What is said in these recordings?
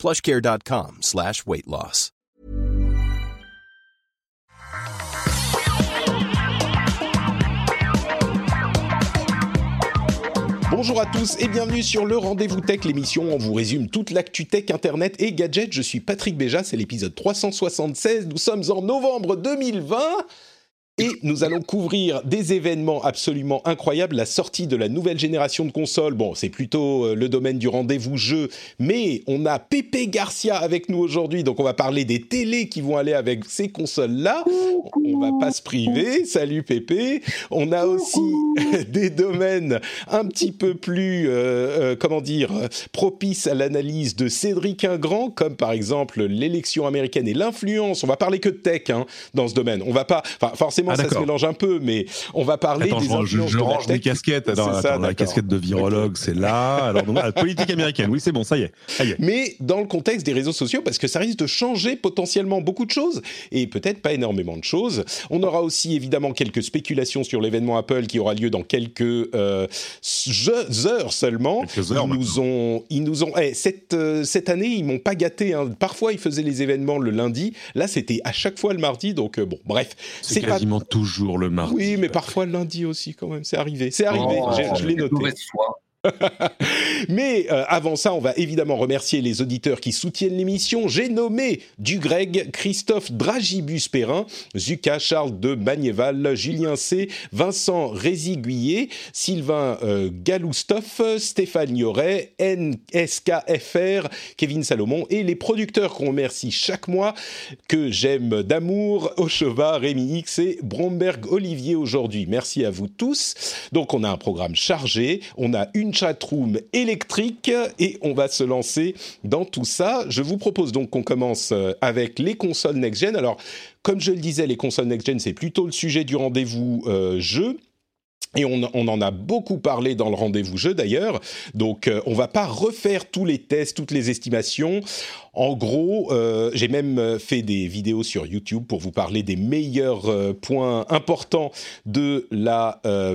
plushcare.com slash weight loss. Bonjour à tous et bienvenue sur le Rendez-vous Tech, l'émission où on vous résume toute l'actu tech, internet et gadgets. Je suis Patrick Béja, c'est l'épisode 376. Nous sommes en novembre 2020. Et nous allons couvrir des événements absolument incroyables, la sortie de la nouvelle génération de consoles. Bon, c'est plutôt euh, le domaine du rendez-vous jeu, mais on a Pepe Garcia avec nous aujourd'hui, donc on va parler des télés qui vont aller avec ces consoles-là. On va pas se priver. Salut Pépé. On a aussi des domaines un petit peu plus, euh, euh, comment dire, propices à l'analyse de Cédric Ingrand, comme par exemple l'élection américaine et l'influence. On va parler que de tech hein, dans ce domaine. On va pas, enfin Ah, ça se mélange un peu, mais on va parler Attends, des je, influences je de la range mes casquettes. Attends, C'est ça, attends, la casquette de virologue, c'est là. Alors, donc, voilà, politique américaine, oui, c'est bon, ça y est. Ça y est. mais dans le contexte des réseaux sociaux, parce que ça risque de changer potentiellement beaucoup de choses, et peut-être pas énormément de choses. On aura aussi évidemment quelques spéculations sur l'événement Apple qui aura lieu dans quelques euh, heures seulement. Quelques heures ils nous ont, ils nous ont, eh, cette, euh, cette année, ils m'ont pas gâté. hein. Parfois, ils faisaient les événements le lundi. Là, c'était à chaque fois le mardi. Donc euh, bon, bref, C'est pas. quasiment toujours le mardi. Oui, mais parfois le lundi aussi, quand même. C'est arrivé. C'est arrivé. Oh, J'ai- je l'ai noté. mauvaise foi. Mais euh, avant ça, on va évidemment remercier les auditeurs qui soutiennent l'émission. J'ai nommé du Greg, Christophe Dragibus-Perrin, Zuka Charles de Magnéval, Julien C, Vincent Résiguier, Sylvain euh, Galoustoff, Stéphane Yoret, NSKFR, Kevin Salomon et les producteurs qu'on remercie chaque mois que j'aime d'amour, Ocheva, Rémi X et Bromberg Olivier aujourd'hui. Merci à vous tous. Donc on a un programme chargé, on a une chatroom électrique et on va se lancer dans tout ça. Je vous propose donc qu'on commence euh, avec les consoles next-gen. Alors comme je le disais, les consoles next-gen c'est plutôt le sujet du rendez-vous euh, jeu. Et on, on en a beaucoup parlé dans le rendez-vous jeu d'ailleurs, donc euh, on va pas refaire tous les tests, toutes les estimations. En gros, euh, j'ai même euh, fait des vidéos sur YouTube pour vous parler des meilleurs euh, points importants de la, euh,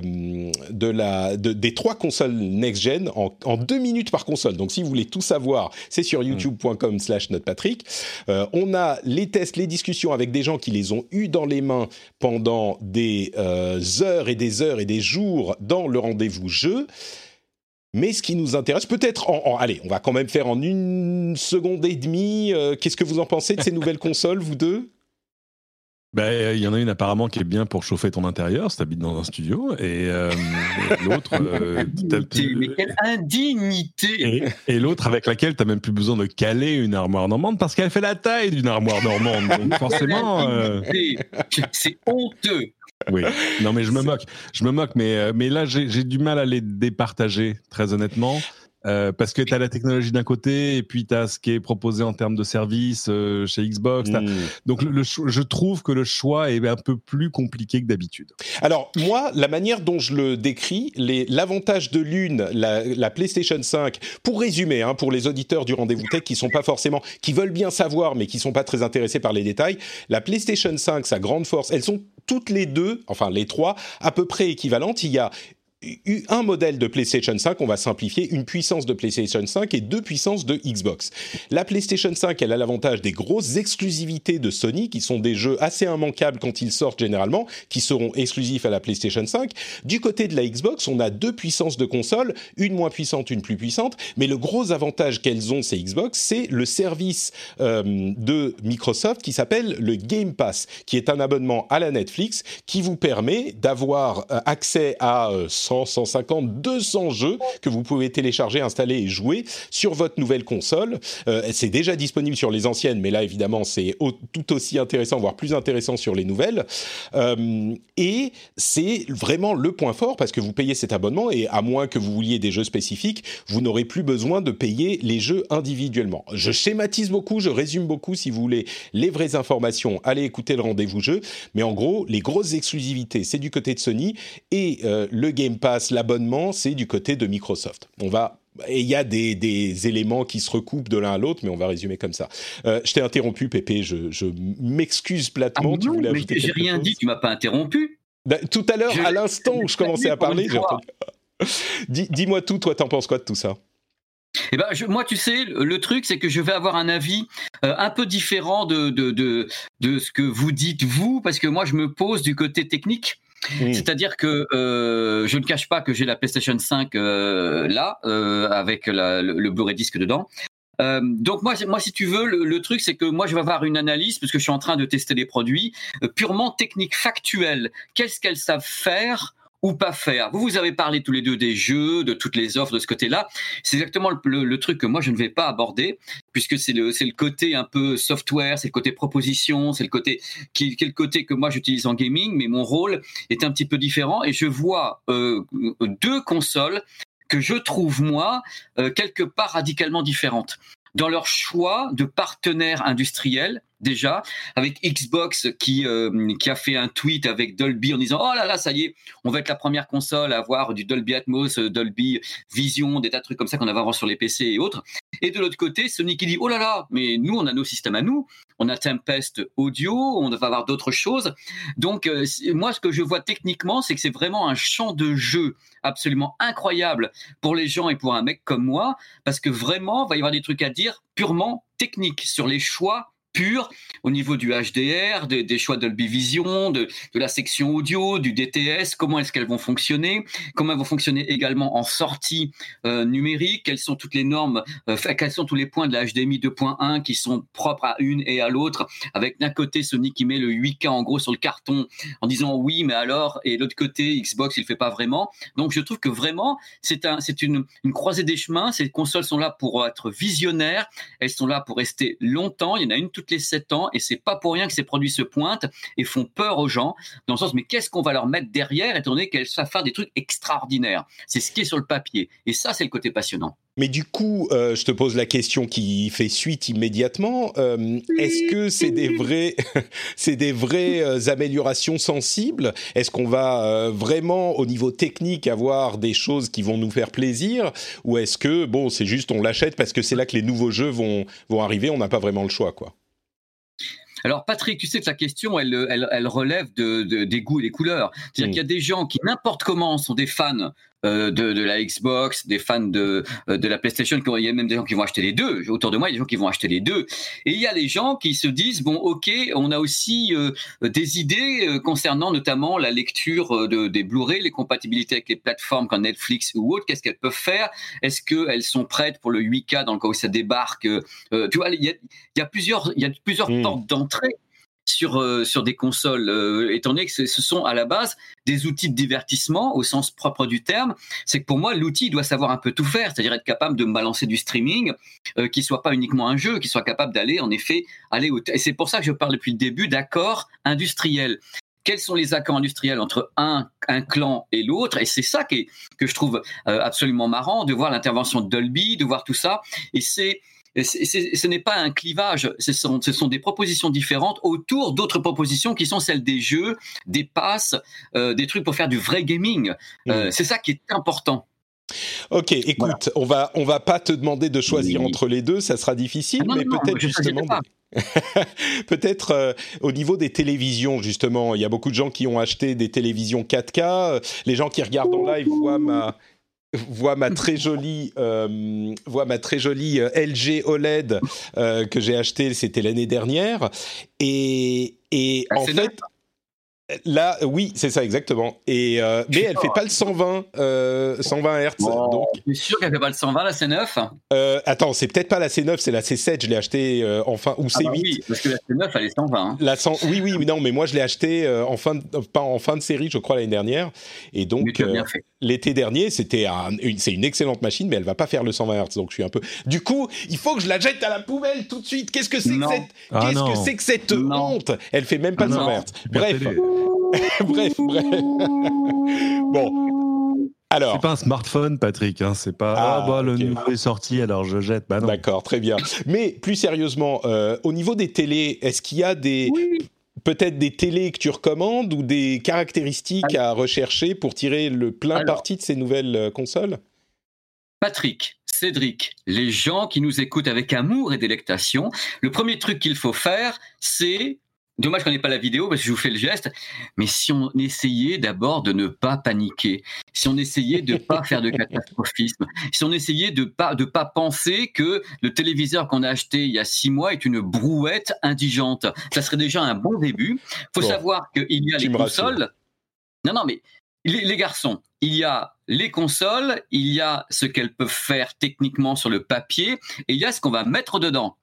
de la, de- des trois consoles next-gen en, en deux minutes par console. Donc si vous voulez tout savoir, c'est sur youtube.com slash notepatrick. On a les tests, les discussions avec des gens qui les ont eus dans les mains pendant des heures et des heures et des jours dans le rendez-vous jeu. Mais ce qui nous intéresse, peut-être en, en- Allez, on va quand même faire en une seconde et demie. euh, Qu'est-ce que vous en pensez de ces nouvelles consoles, vous deux? Ben, Il y en a une apparemment qui est bien pour chauffer ton intérieur si t'habites dans un studio. Et, euh, et l'autre. euh, mais quelle indignité Et, et l'autre avec laquelle t'as même plus besoin de caler une armoire normande parce qu'elle fait la taille d'une armoire normande. Donc forcément, euh. C'est honteux. Oui. Non mais je me moque, je me moque, mais euh, mais là j'ai j'ai du mal à les départager très honnêtement. Euh, parce que tu as la technologie d'un côté et puis tu as ce qui est proposé en termes de services euh, chez Xbox. Hmm. Donc le, je trouve que le choix est un peu plus compliqué que d'habitude. Alors, moi, la manière dont je le décris, l'avantage de l'une, la, la PlayStation 5, pour résumer, hein, pour les auditeurs du rendez-vous tech qui sont pas forcément, qui veulent bien savoir, mais qui sont pas très intéressés par les détails, la PlayStation 5, sa grande force, elles sont toutes les deux, enfin les trois, à peu près équivalentes. Il y a un modèle de PlayStation 5, on va simplifier, une puissance de PlayStation 5 et deux puissances de Xbox. La PlayStation 5, elle a l'avantage des grosses exclusivités de Sony, qui sont des jeux assez immanquables quand ils sortent généralement, qui seront exclusifs à la PlayStation 5. Du côté de la Xbox, on a deux puissances de console, une moins puissante, une plus puissante, mais le gros avantage qu'elles ont, ces Xbox, c'est le service euh, de Microsoft qui s'appelle le Game Pass, qui est un abonnement à la Netflix qui vous permet d'avoir euh, accès à euh, 100 100, 150, 200 jeux que vous pouvez télécharger, installer et jouer sur votre nouvelle console. Euh, c'est déjà disponible sur les anciennes, mais là évidemment c'est tout aussi intéressant, voire plus intéressant sur les nouvelles. Euh, et c'est vraiment le point fort parce que vous payez cet abonnement et à moins que vous vouliez des jeux spécifiques, vous n'aurez plus besoin de payer les jeux individuellement. Je schématise beaucoup, je résume beaucoup. Si vous voulez les vraies informations, allez écouter le rendez-vous jeu. Mais en gros, les grosses exclusivités, c'est du côté de Sony et euh, le Game Pass, l'abonnement, c'est du côté de Microsoft. On va et il y a des, éléments qui se recoupent de l'un à l'autre, mais on va résumer comme ça. Euh, je t'ai interrompu, Pépé, je, m'excuse platement. Ah non, mais j'ai rien dit, tu m'as pas interrompu. Bah, tout à l'heure, à l'instant où je commençais à parler. Dis-moi tout, toi, t'en penses quoi de tout ça? Eh ben, moi, tu sais, le, truc, c'est que je vais avoir un avis euh, un peu différent de, de, de, de, ce que vous dites, vous, parce que moi, je me pose du côté technique. C'est-à-dire que euh, je ne cache pas que j'ai la PlayStation 5 euh, là, euh, avec le, le Blu-ray disque dedans. Euh, donc moi, moi, si tu veux, le, truc, c'est que moi, je vais avoir une analyse, parce que je suis en train de tester des produits, euh, purement techniques, factuels. Qu'est-ce qu'elles savent faire ou pas faire. Vous, vous avez parlé tous les deux des jeux, de toutes les offres de ce côté-là. C'est exactement le, truc que moi, je ne vais pas aborder, puisque c'est le, côté un peu software, c'est le côté proposition, c'est le côté qui, côté que moi, j'utilise en gaming, mais mon rôle est un petit peu différent et je vois euh, deux consoles que je trouve, moi, euh, quelque part radicalement différentes dans leur choix de partenaires industriels déjà, avec Xbox qui, euh, qui a fait un tweet avec Dolby en disant Oh là là, ça y est, on va être la première console à avoir du Dolby Atmos, euh, Dolby Vision, des tas de trucs comme ça qu'on avait avant sur les PC et autres. Et de l'autre côté, Sony qui dit Oh là là, mais nous, on a nos systèmes à nous, on a Tempest Audio, on va avoir d'autres choses. Donc, euh, moi, ce que je vois techniquement, c'est que c'est vraiment un champ de jeu absolument incroyable pour les gens et pour un mec comme moi, parce que vraiment, il va y avoir des trucs à dire purement techniques sur les choix pur au niveau du HDR, des choix Dolby Vision, de, la section audio, du DTS, comment est-ce qu'elles vont fonctionner, comment elles vont fonctionner également en sortie euh, numérique, quelles sont toutes les normes, euh, quels sont tous les points de la HDMI 2.1 qui sont propres à une et à l'autre, avec d'un côté Sony qui met le 8K en gros sur le carton en disant oui, mais alors, et l'autre côté Xbox il fait pas vraiment. Donc je trouve que vraiment c'est un, une, une croisée des chemins. Ces consoles sont là pour être visionnaires, elles sont là pour rester longtemps. Il y en a une toute les 7 ans et c'est pas pour rien que ces produits se pointent et font peur aux gens dans le sens mais qu'est-ce qu'on va leur mettre derrière étant donné qu'elles savent faire des trucs extraordinaires? C'est ce qui est sur le papier et ça c'est le côté passionnant. Mais du coup, euh, je te pose la question qui fait suite immédiatement. Euh, est-ce que c'est des vrais, c'est des vraies euh, améliorations sensibles? Est-ce qu'on va vraiment, au niveau technique, avoir des choses qui vont nous faire plaisir, ou est-ce que bon, c'est juste on l'achète parce que c'est là que les nouveaux jeux vont vont arriver, on n'a pas vraiment le choix, quoi? Alors Patrick, tu sais que la question, elle, elle, relève de, des goûts et des couleurs. C'est-à-dire mm. qu'il y a des gens qui, n'importe comment, sont des fans de, de, la Xbox, des fans de, euh, de la PlayStation. Il y a même des gens qui vont acheter les deux. Autour de moi, il y a des gens qui vont acheter les deux. Et il y a les gens qui se disent bon, ok, on a aussi euh, des idées concernant notamment la lecture de, des Blu-ray, les compatibilités avec les plateformes comme Netflix ou autres. Qu'est-ce qu'elles peuvent faire? Est-ce qu'elles sont prêtes pour le 8K dans le cas où ça débarque Tu vois, il y a, il y a plusieurs, il y a plusieurs mmh. portes d'entrée sur, euh, sur des consoles, euh, étant donné que ce, sont à la base des outils de divertissement au sens propre du terme, c'est que pour moi, l'outil doit savoir un peu tout faire, c'est-à-dire être capable de balancer du streaming, euh, qui soit pas uniquement un jeu, qui soit capable d'aller, en effet, aller au... Et c'est pour ça que je parle depuis le début d'accords industriels. Quels sont les accords industriels entre un, un clan et l'autre? Et c'est ça qui que je trouve euh, absolument marrant, de voir l'intervention de Dolby, de voir tout ça. Et c'est ce n'est pas un clivage, ce sont, ce sont, des propositions différentes autour d'autres propositions qui sont celles des jeux, des passes, euh, des trucs pour faire du vrai gaming. Euh, mmh. C'est ça qui est important. Ok, écoute, on va on va pas te demander de choisir entre les deux, ça sera difficile, ah mais peut-être justement. Peut-être euh, au niveau des télévisions, justement, il y a beaucoup de gens qui ont acheté des télévisions 4K. Les gens qui regardent en live voient ma, voit ma très jolie, euh, voit ma très jolie euh, LG OLED euh, que j'ai acheté, c'était l'année dernière. Et, et ah, en fait, Là, oui, c'est ça exactement. Et euh, mais elle fait pas le 120, euh, 120 Hz. Bon, donc. sûr qu'elle fait pas le 120 la C9 euh, Attends, c'est peut-être pas la C9, c'est la C7. Je l'ai acheté euh, en fin ou C8. Ah bah oui, parce que la C9 elle est 120. Hein. La 100, oui, oui, mais non, mais moi je l'ai acheté euh, en fin, de, pas en fin de série, je crois l'année dernière. Et donc l'été dernier. C'était une, c'est une excellente machine, mais elle va pas faire le 120 Hz. Donc je suis un peu. Du coup, il faut que je la jette à la poubelle tout de suite. Qu'est-ce que c'est que cette, Ah qu'est-ce que c'est que cette honte? Elle fait même pas le Non. 120 Hz. Bref, bref, bref. bon. Alors. C'est pas un smartphone, Patrick. Hein. C'est pas. Ah, Ah, bah, le nouveau est sorti, alors je jette. Bah non. D'accord, très bien. Mais plus sérieusement, euh, au niveau des télés, est-ce qu'il y a des peut-être des télés que tu recommandes ou des caractéristiques à rechercher pour tirer le plein Alors- parti de ces nouvelles euh, consoles? Patrick, Cédric, les gens qui nous écoutent avec amour et délectation, le premier truc qu'il faut faire, c'est Dommage qu'on n'ait pas la vidéo parce que je vous fais le geste, mais si on essayait d'abord de ne pas paniquer, si on essayait de pas faire de catastrophisme, si on essayait de pas de pas penser que le téléviseur qu'on a acheté il y a six mois est une brouette indigente, ça serait déjà un bon début. Faut Bon. savoir qu'il y a les consoles. Non, non, mais les, les garçons, il y a les consoles, il y a ce qu'elles peuvent faire techniquement sur le papier, et il y a ce qu'on va mettre dedans.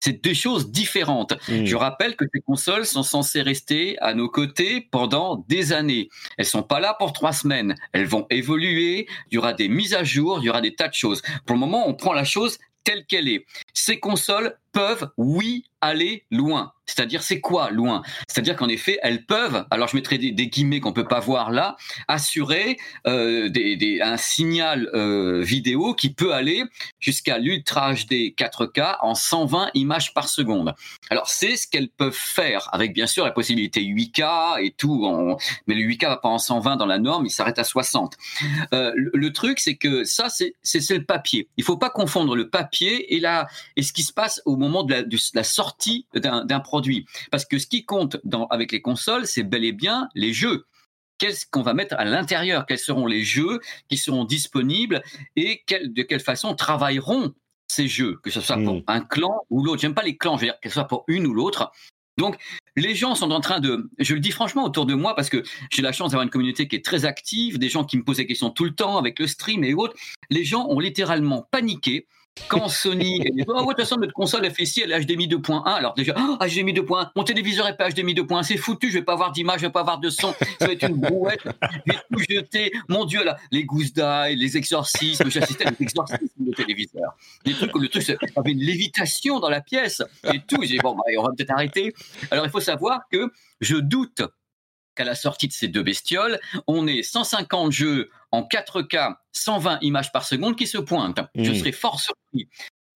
C'est deux choses différentes. Hmm. Je rappelle que ces consoles sont censées rester à nos côtés pendant des années. Elles sont pas là pour trois semaines. Elles vont évoluer. Il y aura des mises à jour. Il y aura des tas de choses. Pour le moment, on prend la chose telle qu'elle est. Ces consoles peuvent, oui, aller loin. C'est-à-dire, c'est quoi loin? C'est-à-dire qu'en effet, elles peuvent, alors je mettrai des, guillemets qu'on peut pas voir là, assurer euh, un signal euh, vidéo qui peut aller jusqu'à l'Ultra HD 4K en 120 images par seconde. Alors c'est ce qu'elles peuvent faire, avec bien sûr la possibilité 8K et tout, mais le 8K va pas en 120 dans la norme, il s'arrête à 60. Euh, le, truc, c'est que ça, c'est le papier. Il faut pas confondre le papier et, la, et ce qui se passe au moment de la, de la sortie d'un produit. Parce que ce qui compte dans, avec les consoles, c'est bel et bien les jeux. Qu'est-ce qu'on va mettre à l'intérieur? Quels seront les jeux qui seront disponibles et quel- de quelle façon travailleront ces jeux, que ce soit pour Mm. un clan ou l'autre. J'aime pas les clans, je veux dire que ce soit pour une ou l'autre. Donc, les gens sont en train de, je le dis franchement autour de moi parce que j'ai la chance d'avoir une communauté qui est très active, des gens qui me posent des questions tout le temps avec le stream et autres. Les gens ont littéralement paniqué quand Sony est oh, ouais, de toute façon notre console elle fait ici elle est HDMI 2.1 alors déjà oh, HDMI 2.1 mon téléviseur est pas HDMI 2.1 c'est foutu je vais pas avoir d'image je vais pas avoir de son. Ça va être une brouette. Je vais tout jeter mon dieu là. Les gousses d'ail les exorcismes. J'assistais à des exorcismes de téléviseur des trucs le truc il y avait une lévitation dans la pièce. Et tout j'ai dit bon bah, on va peut-être arrêter. Alors il faut savoir que je doute qu'à la sortie de ces deux bestioles, on ait 150 jeux en 4K, 120 images par seconde qui se pointent. Je serais fort surpris.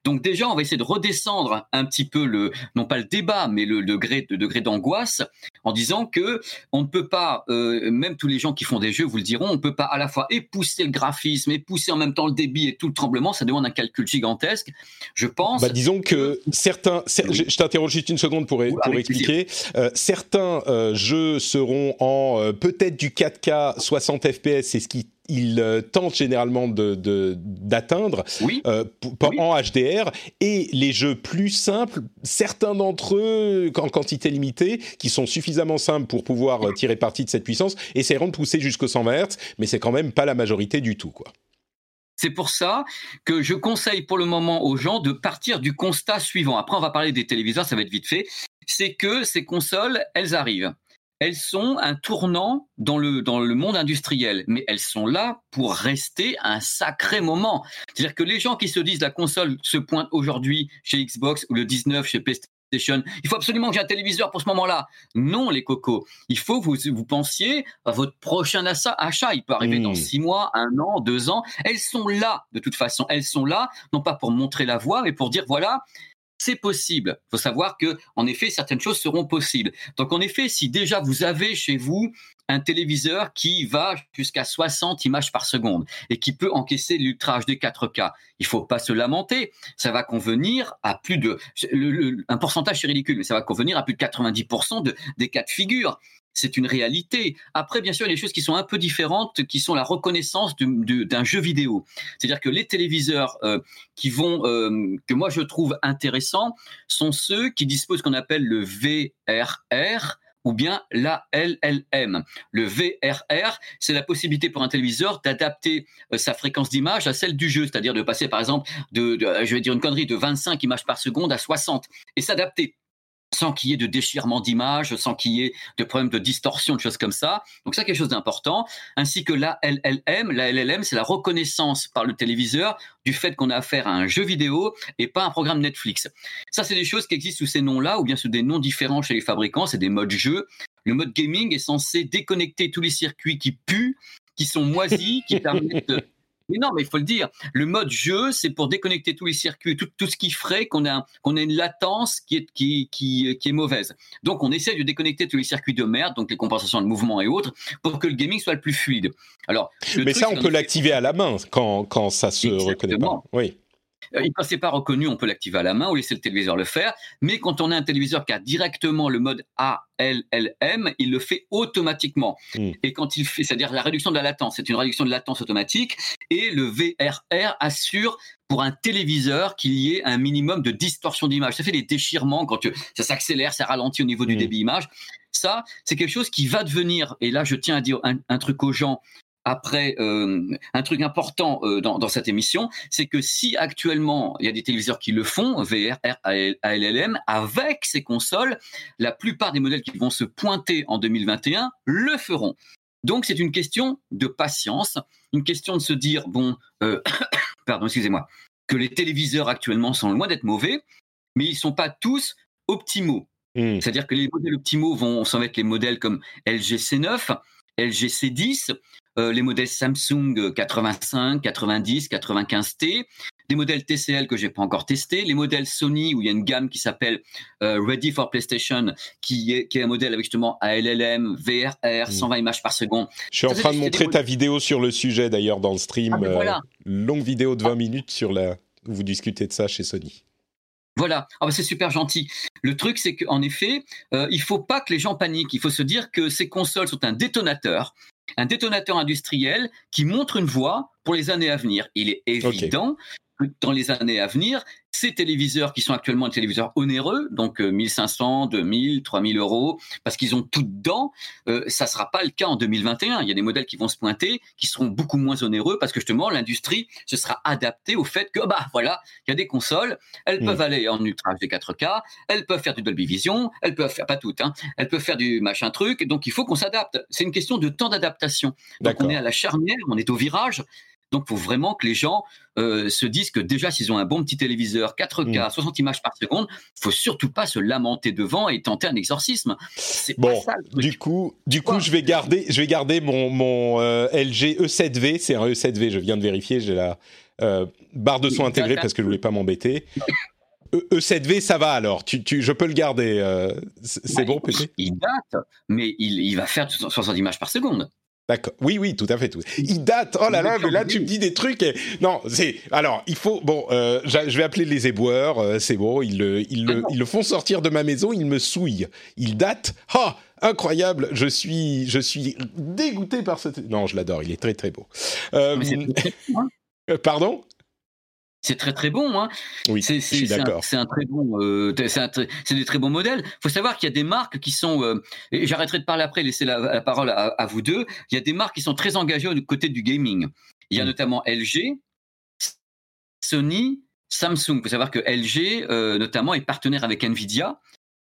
Donc déjà, on va essayer de redescendre un petit peu le, non pas le débat, mais le degré, le degré d'angoisse, en disant que on ne peut pas, euh, même tous les gens qui font des jeux vous le diront, on ne peut pas à la fois épousser le graphisme, épousser en même temps le débit et tout le tremblement, ça demande un calcul gigantesque. Je pense. Bah, disons que certains, cer- Oui. je je t'interroge juste une seconde pour, Oui, pour avec expliquer. Euh, certains euh, jeux seront en peut-être du 4K 60 FPS, c'est ce qui ils euh, tentent généralement de- de- d'atteindre oui. euh, Oui. en HDR et les jeux plus simples, certains d'entre eux en quantité limitée, qui sont suffisamment simples pour pouvoir euh, tirer parti de cette puissance, essaieront de pousser jusqu'au 120 Hz, mais c'est quand même pas la majorité du tout, quoi. C'est pour ça que je conseille pour le moment aux gens de partir du constat suivant. Après, on va parler des téléviseurs, ça va être vite fait. C'est que ces consoles, elles arrivent. Elles sont un tournant dans le, dans le monde industriel, mais elles sont là pour rester un sacré moment. C'est-à-dire que les gens qui se disent la console se pointe aujourd'hui chez Xbox ou le 19 chez PlayStation, il faut absolument que j'ai un téléviseur pour ce moment-là. Non, les cocos. Il faut que vous, vous pensiez à votre prochain achat. Il peut arriver Mm. dans six mois, un an, deux ans. Elles sont là, de toute façon. Elles sont là, non pas pour montrer la voie, mais pour dire voilà, c'est possible. Il faut savoir que, en effet, certaines choses seront possibles. Donc, en effet, si déjà vous avez chez vous un téléviseur qui va jusqu'à 60 images par seconde et qui peut encaisser l'Ultra HD 4K, il faut pas se lamenter. Ça va convenir à plus de, un pourcentage c'est ridicule, mais ça va convenir à plus de 90% de, des cas de figure. C'est une réalité. Après, bien sûr, il y a des choses qui sont un peu différentes, qui sont la reconnaissance du- du- d'un jeu vidéo. C'est-à-dire que les téléviseurs euh, qui vont, euh, que moi je trouve intéressants, sont ceux qui disposent ce qu'on appelle le VRR ou bien la LLM. Le VRR, c'est la possibilité pour un téléviseur d'adapter euh, sa fréquence d'image à celle du jeu, c'est-à-dire de passer par exemple de, de- je vais dire une connerie, de 25 images par seconde à 60 et s'adapter. Sans qu'il y ait de déchirement d'image, sans qu'il y ait de problèmes de distorsion, de choses comme ça. Donc ça, quelque chose d'important. Ainsi que la LLM. La LLM, c'est la reconnaissance par le téléviseur du fait qu'on a affaire à un jeu vidéo et pas un programme Netflix. Ça, c'est des choses qui existent sous ces noms-là ou bien sous des noms différents chez les fabricants. C'est des modes jeu. Le mode gaming est censé déconnecter tous les circuits qui puent, qui sont moisis, qui permettent mais non, mais il faut le dire. Le mode jeu, c'est pour déconnecter tous les circuits, tout, tout ce qui ferait qu'on a, qu'on a une latence qui est, qui, qui, qui, est mauvaise. Donc, on essaie de déconnecter tous les circuits de merde, donc les compensations de mouvement et autres, pour que le gaming soit le plus fluide. Alors, mais ça, on peut l'activer à la main quand, quand ça se reconnaît pas. Oui. Euh, quand c'est pas reconnu, on peut l'activer à la main ou laisser le téléviseur le faire. Mais quand on a un téléviseur qui a directement le mode ALLM, il le fait automatiquement. Hmm. Et quand il fait, c'est-à-dire la réduction de la latence, c'est une réduction de latence automatique. Et le VRR assure pour un téléviseur qu'il y ait un minimum de distorsion d'image. Ça fait des déchirements quand ça s'accélère, ça ralentit au niveau du hmm. débit image. Ça, c'est quelque chose qui va devenir, et là je tiens à dire un truc aux gens, après, euh, un truc important euh, dans, dans, cette émission, c'est que si actuellement il y a des téléviseurs qui le font, VR, ALLM, avec ces consoles, la plupart des modèles qui vont se pointer en 2021 le feront. Donc c'est une question de patience, une question de se dire bon, euh, pardon, excusez-moi, que les téléviseurs actuellement sont loin d'être mauvais, mais ils sont pas tous optimaux. Hmm. C'est-à-dire que les modèles optimaux vont, ça va être les modèles comme LG C9, LG C10, euh, les modèles Samsung 85, 90, 95T, des modèles TCL que j'ai pas encore testés, les modèles Sony où il y a une gamme qui s'appelle euh, Ready for PlayStation, qui est, qui est un modèle avec justement ALLM, VRR, 120 mm. images par seconde. Je suis en train de montrer ta vidéo sur le sujet d'ailleurs dans le stream, ah, euh, longue vidéo de 20 minutes sur la où vous discutez de ça chez Sony. Voilà, ah bah c'est super gentil. Le truc, c'est qu'en effet, euh, il faut pas que les gens paniquent. Il faut se dire que ces consoles sont un détonateur un détonateur industriel qui montre une voie pour les années à venir. Il est évident dans les années à venir, ces téléviseurs qui sont actuellement des téléviseurs onéreux, donc 1500, 2000, 3000 euros, parce qu'ils ont tout dedans, euh, ça sera pas le cas en 2021. Il y a des modèles qui vont se pointer, qui seront beaucoup moins onéreux, parce que justement l'industrie se sera adaptée au fait que bah voilà, il y a des consoles, elles mm. peuvent aller en ultra HD 4K, elles peuvent faire du Dolby Vision, elles peuvent faire pas toutes, hein, elles peuvent faire du machin truc, donc il faut qu'on s'adapte. C'est une question de temps d'adaptation. Donc on est à la charnière, on est au virage. Donc, il faut vraiment que les gens euh, se disent que déjà, s'ils ont un bon petit téléviseur 4K, 60 mm. images par seconde, faut surtout pas se lamenter devant et tenter un exorcisme. C'est bon, pas ça, du coup, du coup, je vais garder, je vais garder mon, mon euh, LG E7V. C'est un E7V. Je viens de vérifier. J'ai la euh, barre de son intégrée parce que je voulais pas m'embêter. E7V, e ça va alors. Tu, tu, je peux le garder. c'est bon, peut Il date, mais il, il va faire 60 images par seconde. D'accord. Oui, oui, tout à fait. Tout. Il date. Oh là là, mais là tu me dis des trucs. Non, c'est alors il faut. Bon, euh, je vais appeler les éboueurs. Euh, c'est bon. Ils le, ils le, ils le font sortir de ma maison. Ils me souillent. Il date. Ah, incroyable. Je suis, je suis dégoûté par ce. Non, je l'adore. Il est très très beau. Euh, pardon? C'est très très bon. Hein. Oui, c'est, un, très bon, euh, c'est, des très bons modèles. Il faut savoir qu'il y a des marques qui sont, euh, j'arrêterai de parler après, laisser la, parole à, vous deux. Il y a des marques qui sont très engagées du côté du gaming. Il y a mm. notamment LG, Sony, Samsung. Il faut savoir que LG, euh, notamment, est partenaire avec Nvidia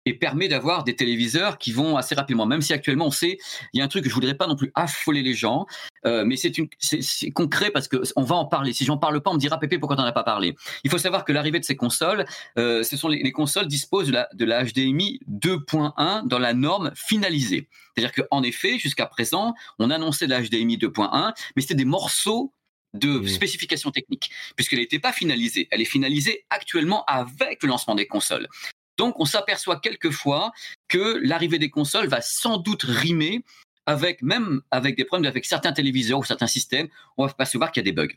et permet d'avoir des téléviseurs qui vont assez rapidement. Même si actuellement on sait, il y a un truc que je voudrais pas non plus affoler les gens, euh, mais c'est une, c'est concret parce que on va en parler. Si j'en parle pas, on me dira Pépé pourquoi t'en as pas parlé? Il faut savoir que l'arrivée de ces consoles, euh, ce sont les, les, consoles disposent de la, de la HDMI 2.1 dans la norme finalisée. C'est-à-dire qu'en effet, jusqu'à présent, on annonçait la HDMI 2.1, mais c'était des morceaux de mmh. spécifications techniques, puisqu'elle n'était pas finalisée. Elle est finalisée actuellement avec le lancement des consoles. Donc on s'aperçoit quelquefois que l'arrivée des consoles va sans doute rimer avec même avec des problèmes avec certains téléviseurs ou certains systèmes, on va pas se voir qu'il y a des bugs.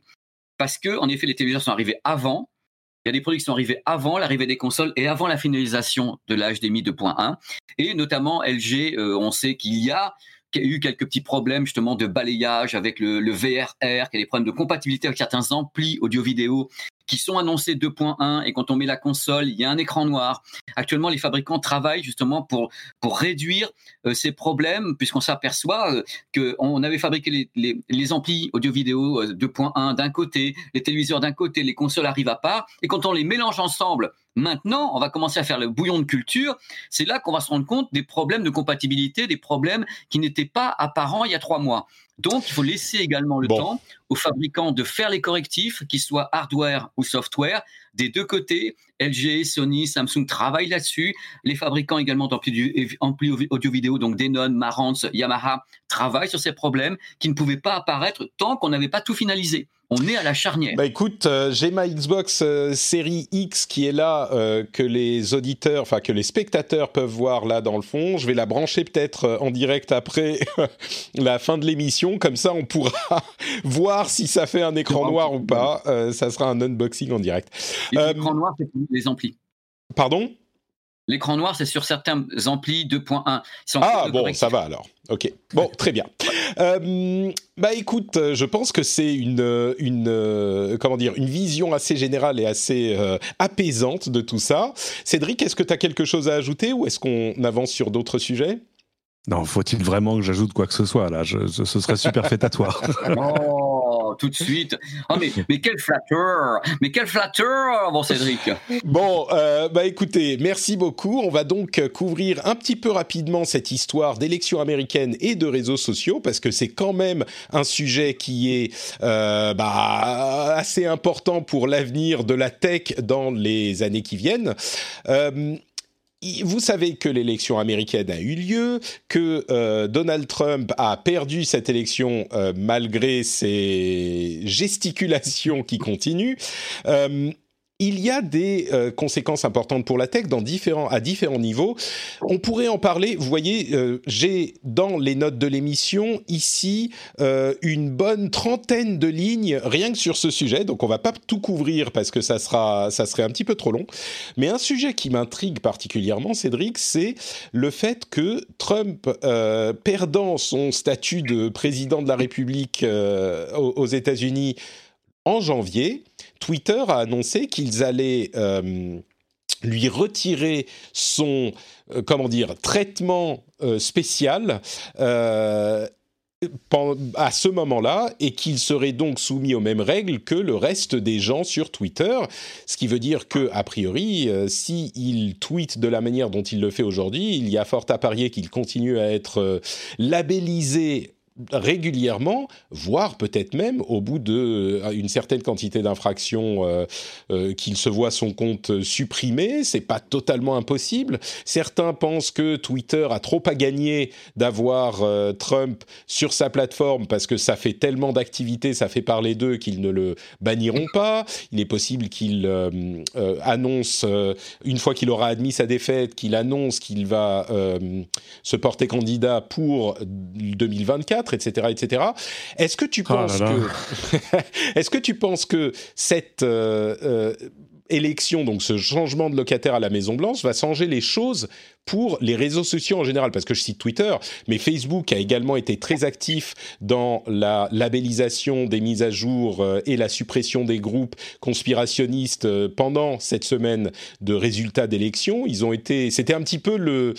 Parce que en effet les téléviseurs sont arrivés avant, il y a des produits qui sont arrivés avant l'arrivée des consoles et avant la finalisation de la HDMI 2.1 et notamment LG euh, on sait qu'il y a eu quelques petits problèmes justement de balayage avec le, le VRR, qu'il y a des problèmes de compatibilité avec certains amplis audio-vidéo qui sont annoncés 2.1 et quand on met la console, il y a un écran noir. Actuellement, les fabricants travaillent justement pour pour réduire euh, ces problèmes puisqu'on s'aperçoit euh, que on avait fabriqué les, les, les amplis audio-vidéo 2.1 euh, d'un côté, les téléviseurs d'un côté, les consoles arrivent à part et quand on les mélange ensemble Maintenant, on va commencer à faire le bouillon de culture. C'est là qu'on va se rendre compte des problèmes de compatibilité, des problèmes qui n'étaient pas apparents il y a trois mois. Donc, il faut laisser également le temps aux fabricants de faire les correctifs, qu'ils soient hardware ou software, des deux côtés. LG, Sony, Samsung travaillent là-dessus. Les fabricants également d'amplis audio-vidéo, donc Denon, Marantz, Yamaha, travaillent sur ces problèmes qui ne pouvaient pas apparaître tant qu'on n'avait pas tout finalisé on est à la charnière. Bah écoute, euh, j'ai ma Xbox euh, série X qui est là, euh, que les auditeurs, enfin que les spectateurs peuvent voir là dans le fond. Je vais la brancher peut-être en direct après la fin de l'émission, comme ça on pourra voir si ça fait un écran noir ou pas. ça sera un unboxing en direct. L'écran noir, c'est les amplis. Pardon? L'écran noir, c'est sur certains amplis 2.1. Ah bon, ça va alors. Ok. Bon, très bien. Euh, bah écoute, je pense que c'est une, une euh, comment dire une vision assez générale et assez euh, apaisante de tout ça. Cédric, est-ce que tu as quelque chose à ajouter ou est-ce qu'on avance sur d'autres sujets? Non, faut-il vraiment que j'ajoute quoi que ce soit là? Ce serait superfétatoire. tout de suite. Oh, mais, mais quel flatteur Mais quel flatteur, bon Cédric Bon, euh, bah écoutez, merci beaucoup. On va donc couvrir un petit peu rapidement cette histoire d'élections américaines et de réseaux sociaux, parce que c'est quand même un sujet qui est euh, bah, assez important pour l'avenir de la tech dans les années qui viennent. Euh, vous savez que l'élection américaine a eu lieu, que euh, Donald Trump a perdu cette élection euh, malgré ses gesticulations qui continuent. Euh, il y a des euh, conséquences importantes pour la tech dans différents, à différents niveaux. On pourrait en parler. Vous voyez, euh, j'ai dans les notes de l'émission ici euh, une bonne trentaine de lignes rien que sur ce sujet. Donc on va pas tout couvrir parce que ça sera, ça serait un petit peu trop long. Mais un sujet qui m'intrigue particulièrement, Cédric, c'est le fait que Trump, perdant son statut de président de la République aux États-Unis en janvier, Twitter a annoncé qu'ils allaient euh, lui retirer son euh, comment dire traitement euh, spécial à ce moment-là et qu'il serait donc soumis aux mêmes règles que le reste des gens sur Twitter, ce qui veut dire que a priori, s'il si tweet de la manière dont il le fait aujourd'hui, il y a fort à parier qu'il continue à être labellisé régulièrement, voire peut-être même au bout d'une euh, certaine quantité d'infractions, euh, euh, qu'il se voit son compte supprimé. C'est pas totalement impossible. Certains pensent que Twitter a trop à gagner d'avoir Trump sur sa plateforme parce que ça fait tellement d'activités, ça fait parler d'eux qu'ils ne le banniront pas. Il est possible qu'il annonce une fois qu'il aura admis sa défaite, qu'il annonce qu'il va se porter candidat pour 2024 etc., etc. Est-ce que tu penses que, est-ce que tu penses que cette euh, euh, élection, donc ce changement de locataire à la Maison Blanche, va changer les choses pour les réseaux sociaux en général, parce que je cite Twitter, mais Facebook a également été très actif dans la labellisation des mises à jour euh, et la suppression des groupes conspirationnistes euh, pendant cette semaine de résultats d'élections. Ils ont été, c'était un petit peu le,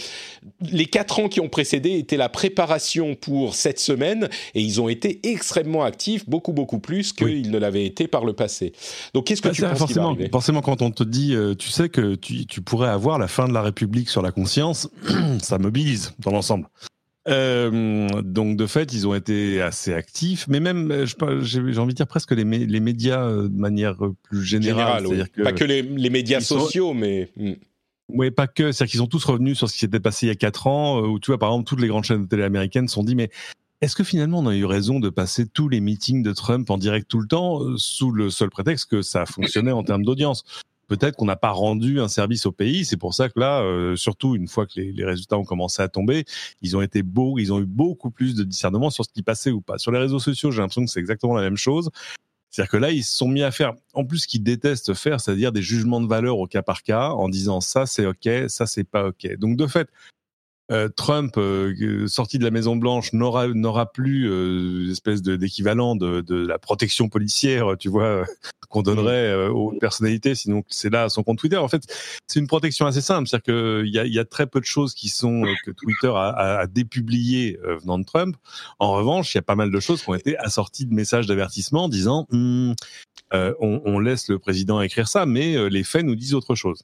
les quatre ans qui ont précédé étaient la préparation pour cette semaine, et ils ont été extrêmement actifs, beaucoup beaucoup plus qu'ils ne l'avaient été par le passé. Donc qu'est-ce que bah, tu penses forcément, forcément, quand on te dit, euh, tu sais que tu, tu pourrais avoir la fin de la République sur la conscience ça mobilise dans l'ensemble. Euh, donc de fait, ils ont été assez actifs, mais même, euh, j'ai envie de dire presque les, les médias euh, de manière plus générale. que pas que les, médias sociaux, mais... Hmm. Oui, pas que. C'est-à-dire qu'ils sont tous revenus sur ce qui s'était passé il y a quatre ans, où tu vois, par exemple, toutes les grandes chaînes de télé américaines se sont dit, mais est-ce que finalement on a eu raison de passer tous les meetings de Trump en direct tout le temps, sous le seul prétexte que ça fonctionnait en termes d'audience? Peut-être qu'on n'a pas rendu un service au pays. C'est pour ça que là, euh, surtout une fois que les, résultats ont commencé à tomber, ils ont été beaux, ils ont eu beaucoup plus de discernement sur ce qui passait ou pas. Sur les réseaux sociaux, j'ai l'impression que c'est exactement la même chose. C'est-à-dire que là, ils se sont mis à faire, en plus, qu'ils détestent faire, c'est-à-dire des jugements de valeur au cas par cas, en disant ça c'est ok, ça c'est pas ok. Donc de fait, euh, Trump, euh, sorti de la Maison Blanche, n'aura n'aura plus euh, espèce d'équivalent de, de, la protection policière, tu vois, qu'on donnerait euh, aux personnalités. Sinon, c'est là son compte Twitter. En fait, c'est une protection assez simple, c'est-à-dire qu'il y a, y a très peu de choses qui sont que Twitter a, a, dépubliées venant de Trump. En revanche, il y a pas mal de choses qui ont été assorties de messages d'avertissement disant hum, on, on, laisse le président écrire ça, mais les faits nous disent autre chose.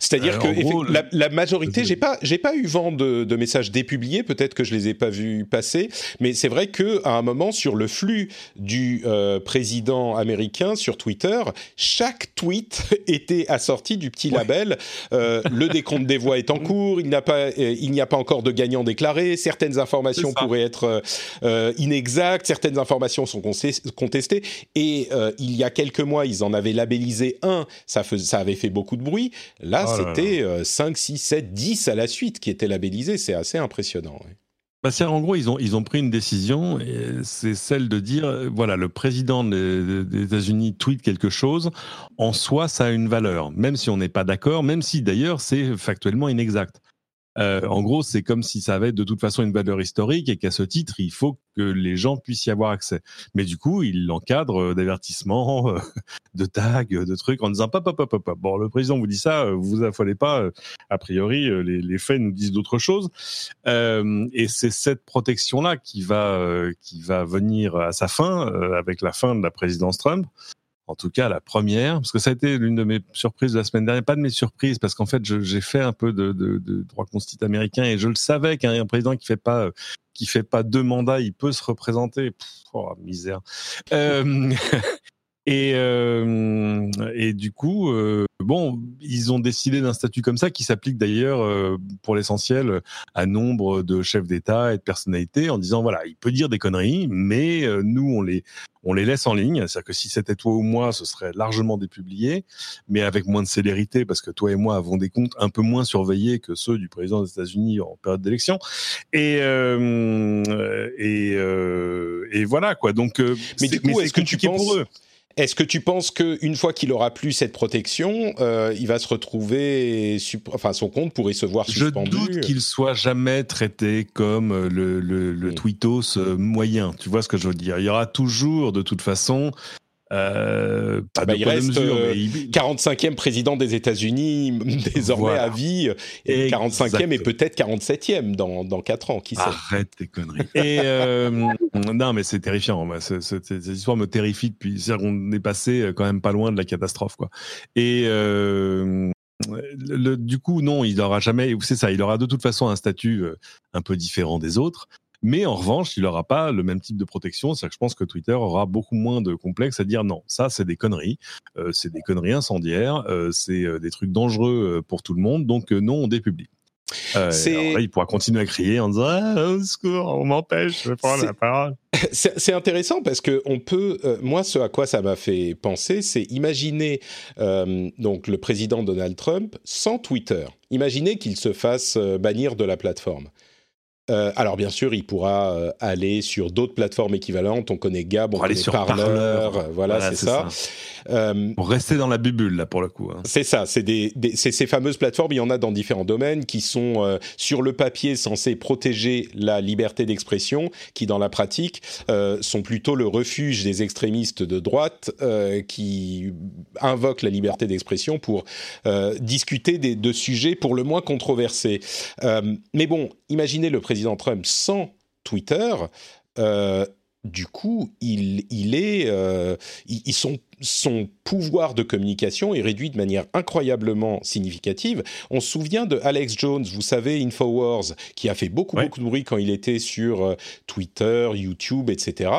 C'est-à-dire euh, que la, majorité, j'ai pas, j'ai pas eu vent de, messages dépubliés. Peut-être que je les ai pas vus passer, mais c'est vrai que à un moment sur le flux du euh, président américain sur Twitter, chaque tweet était assorti du petit label euh, le décompte des voix est en cours. Il n'y a pas, il n'y a pas encore de gagnant déclaré. Certaines informations pourraient être inexactes. Certaines informations sont contestées. Et il y a quelques mois, ils en avaient labellisé un. Ça, ça avait fait beaucoup de bruit. Là, oh c'était 5, 6, 7, 10 à la suite qui étaient labellisés. C'est assez impressionnant. Bah, en gros, ils ont, ils ont pris une décision, c'est celle de dire, euh, voilà, le président des, des États-Unis tweet quelque chose, en soi, ça a une valeur, même si on n'est pas d'accord, même si d'ailleurs c'est factuellement inexact. Euh, en gros, c'est comme si ça avait de toute façon une valeur historique et qu'à ce titre, il faut que les gens puissent y avoir accès. Mais du coup, il l'encadre euh, d'avertissements, euh, de tags, de trucs en disant pop, pop, pop, pop. Bon, le président vous dit ça, vous vous affolez pas. A priori, les, faits nous disent d'autres choses. et c'est cette protection-là qui va qui va venir à sa fin avec la fin de la présidence Trump en tout cas la première, parce que ça a été l'une de mes surprises de la semaine dernière, pas de mes surprises, parce qu'en fait j'ai fait un peu de, droit constitutionnel américain et je le savais qu'un président qui fait pas qui fait pas deux mandats, il peut se représenter. oh misère. Euh, et, euh, et du coup, euh, bon, ils ont décidé d'un statut comme ça qui s'applique d'ailleurs euh, pour l'essentiel à nombre de chefs d'État et de personnalités en disant voilà, il peut dire des conneries, mais nous on les on les laisse en ligne. C'est-à-dire que si c'était toi ou moi, ce serait largement dépublié, mais avec moins de célérité parce que toi et moi avons des comptes un peu moins surveillés que ceux du président des États-Unis en période d'élection. Et et, et voilà quoi. Donc, mais du coup, est-ce que tu penses pour eux est-ce que tu penses qu'une fois qu'il aura plus cette protection, euh, il va se retrouver, enfin son compte pourrait se voir suspendu Je doute qu'il soit jamais traité comme le, le, le tweetos euh, moyen. Tu vois ce que je veux dire? Il y aura toujours, de toute façon, euh, pas bah, il reste mesure, 45e euh, président des États-Unis désormais à vie et 45e et peut-être 47e dans, dans 4 ans qui sait arrête tes conneries et euh, non mais c'est terrifiant moi, cette histoire me terrifie depuis c'est qu'on est passé quand même pas loin de la catastrophe quoi et le, du coup, non, il n'aura jamais. C'est ça, il aura de toute façon un statut un peu différent des autres. Mais en revanche, il n'aura pas le même type de protection. C'est-à-dire que je pense que Twitter aura beaucoup moins de complexe à dire non, ça c'est des conneries, euh, c'est des conneries incendiaires, euh, c'est euh, des trucs dangereux pour tout le monde, donc non, on dépublie. Euh, il pourra continuer à crier en disant ah, au secours, on m'empêche de prendre la parole. C'est intéressant parce que on peut, moi, ce à quoi ça m'a fait penser, c'est imaginer donc le président Donald Trump sans Twitter. Imaginez qu'il se fasse bannir de la plateforme. Euh, alors bien sûr, il pourra euh, aller sur d'autres plateformes équivalentes. On connaît Gab, on, connaît sur Parleur, euh, voilà, c'est ça. pour rester dans la bulle là pour le coup. Hein. C'est ça, c'est des, ces fameuses plateformes. Il y en a dans différents domaines qui sont sur le papier censés protéger la liberté d'expression, qui dans la pratique sont plutôt le refuge des extrémistes de droite qui invoquent la liberté d'expression pour discuter des, de sujets pour le moins controversés. mais bon, imaginez le président président Trump sans Twitter, euh, du coup, il, il est, euh, son, son, pouvoir de communication est réduit de manière incroyablement significative. On se souvient de Alex Jones, vous savez, Infowars, qui a fait beaucoup, beaucoup de bruit quand il était sur euh, Twitter, YouTube, etc.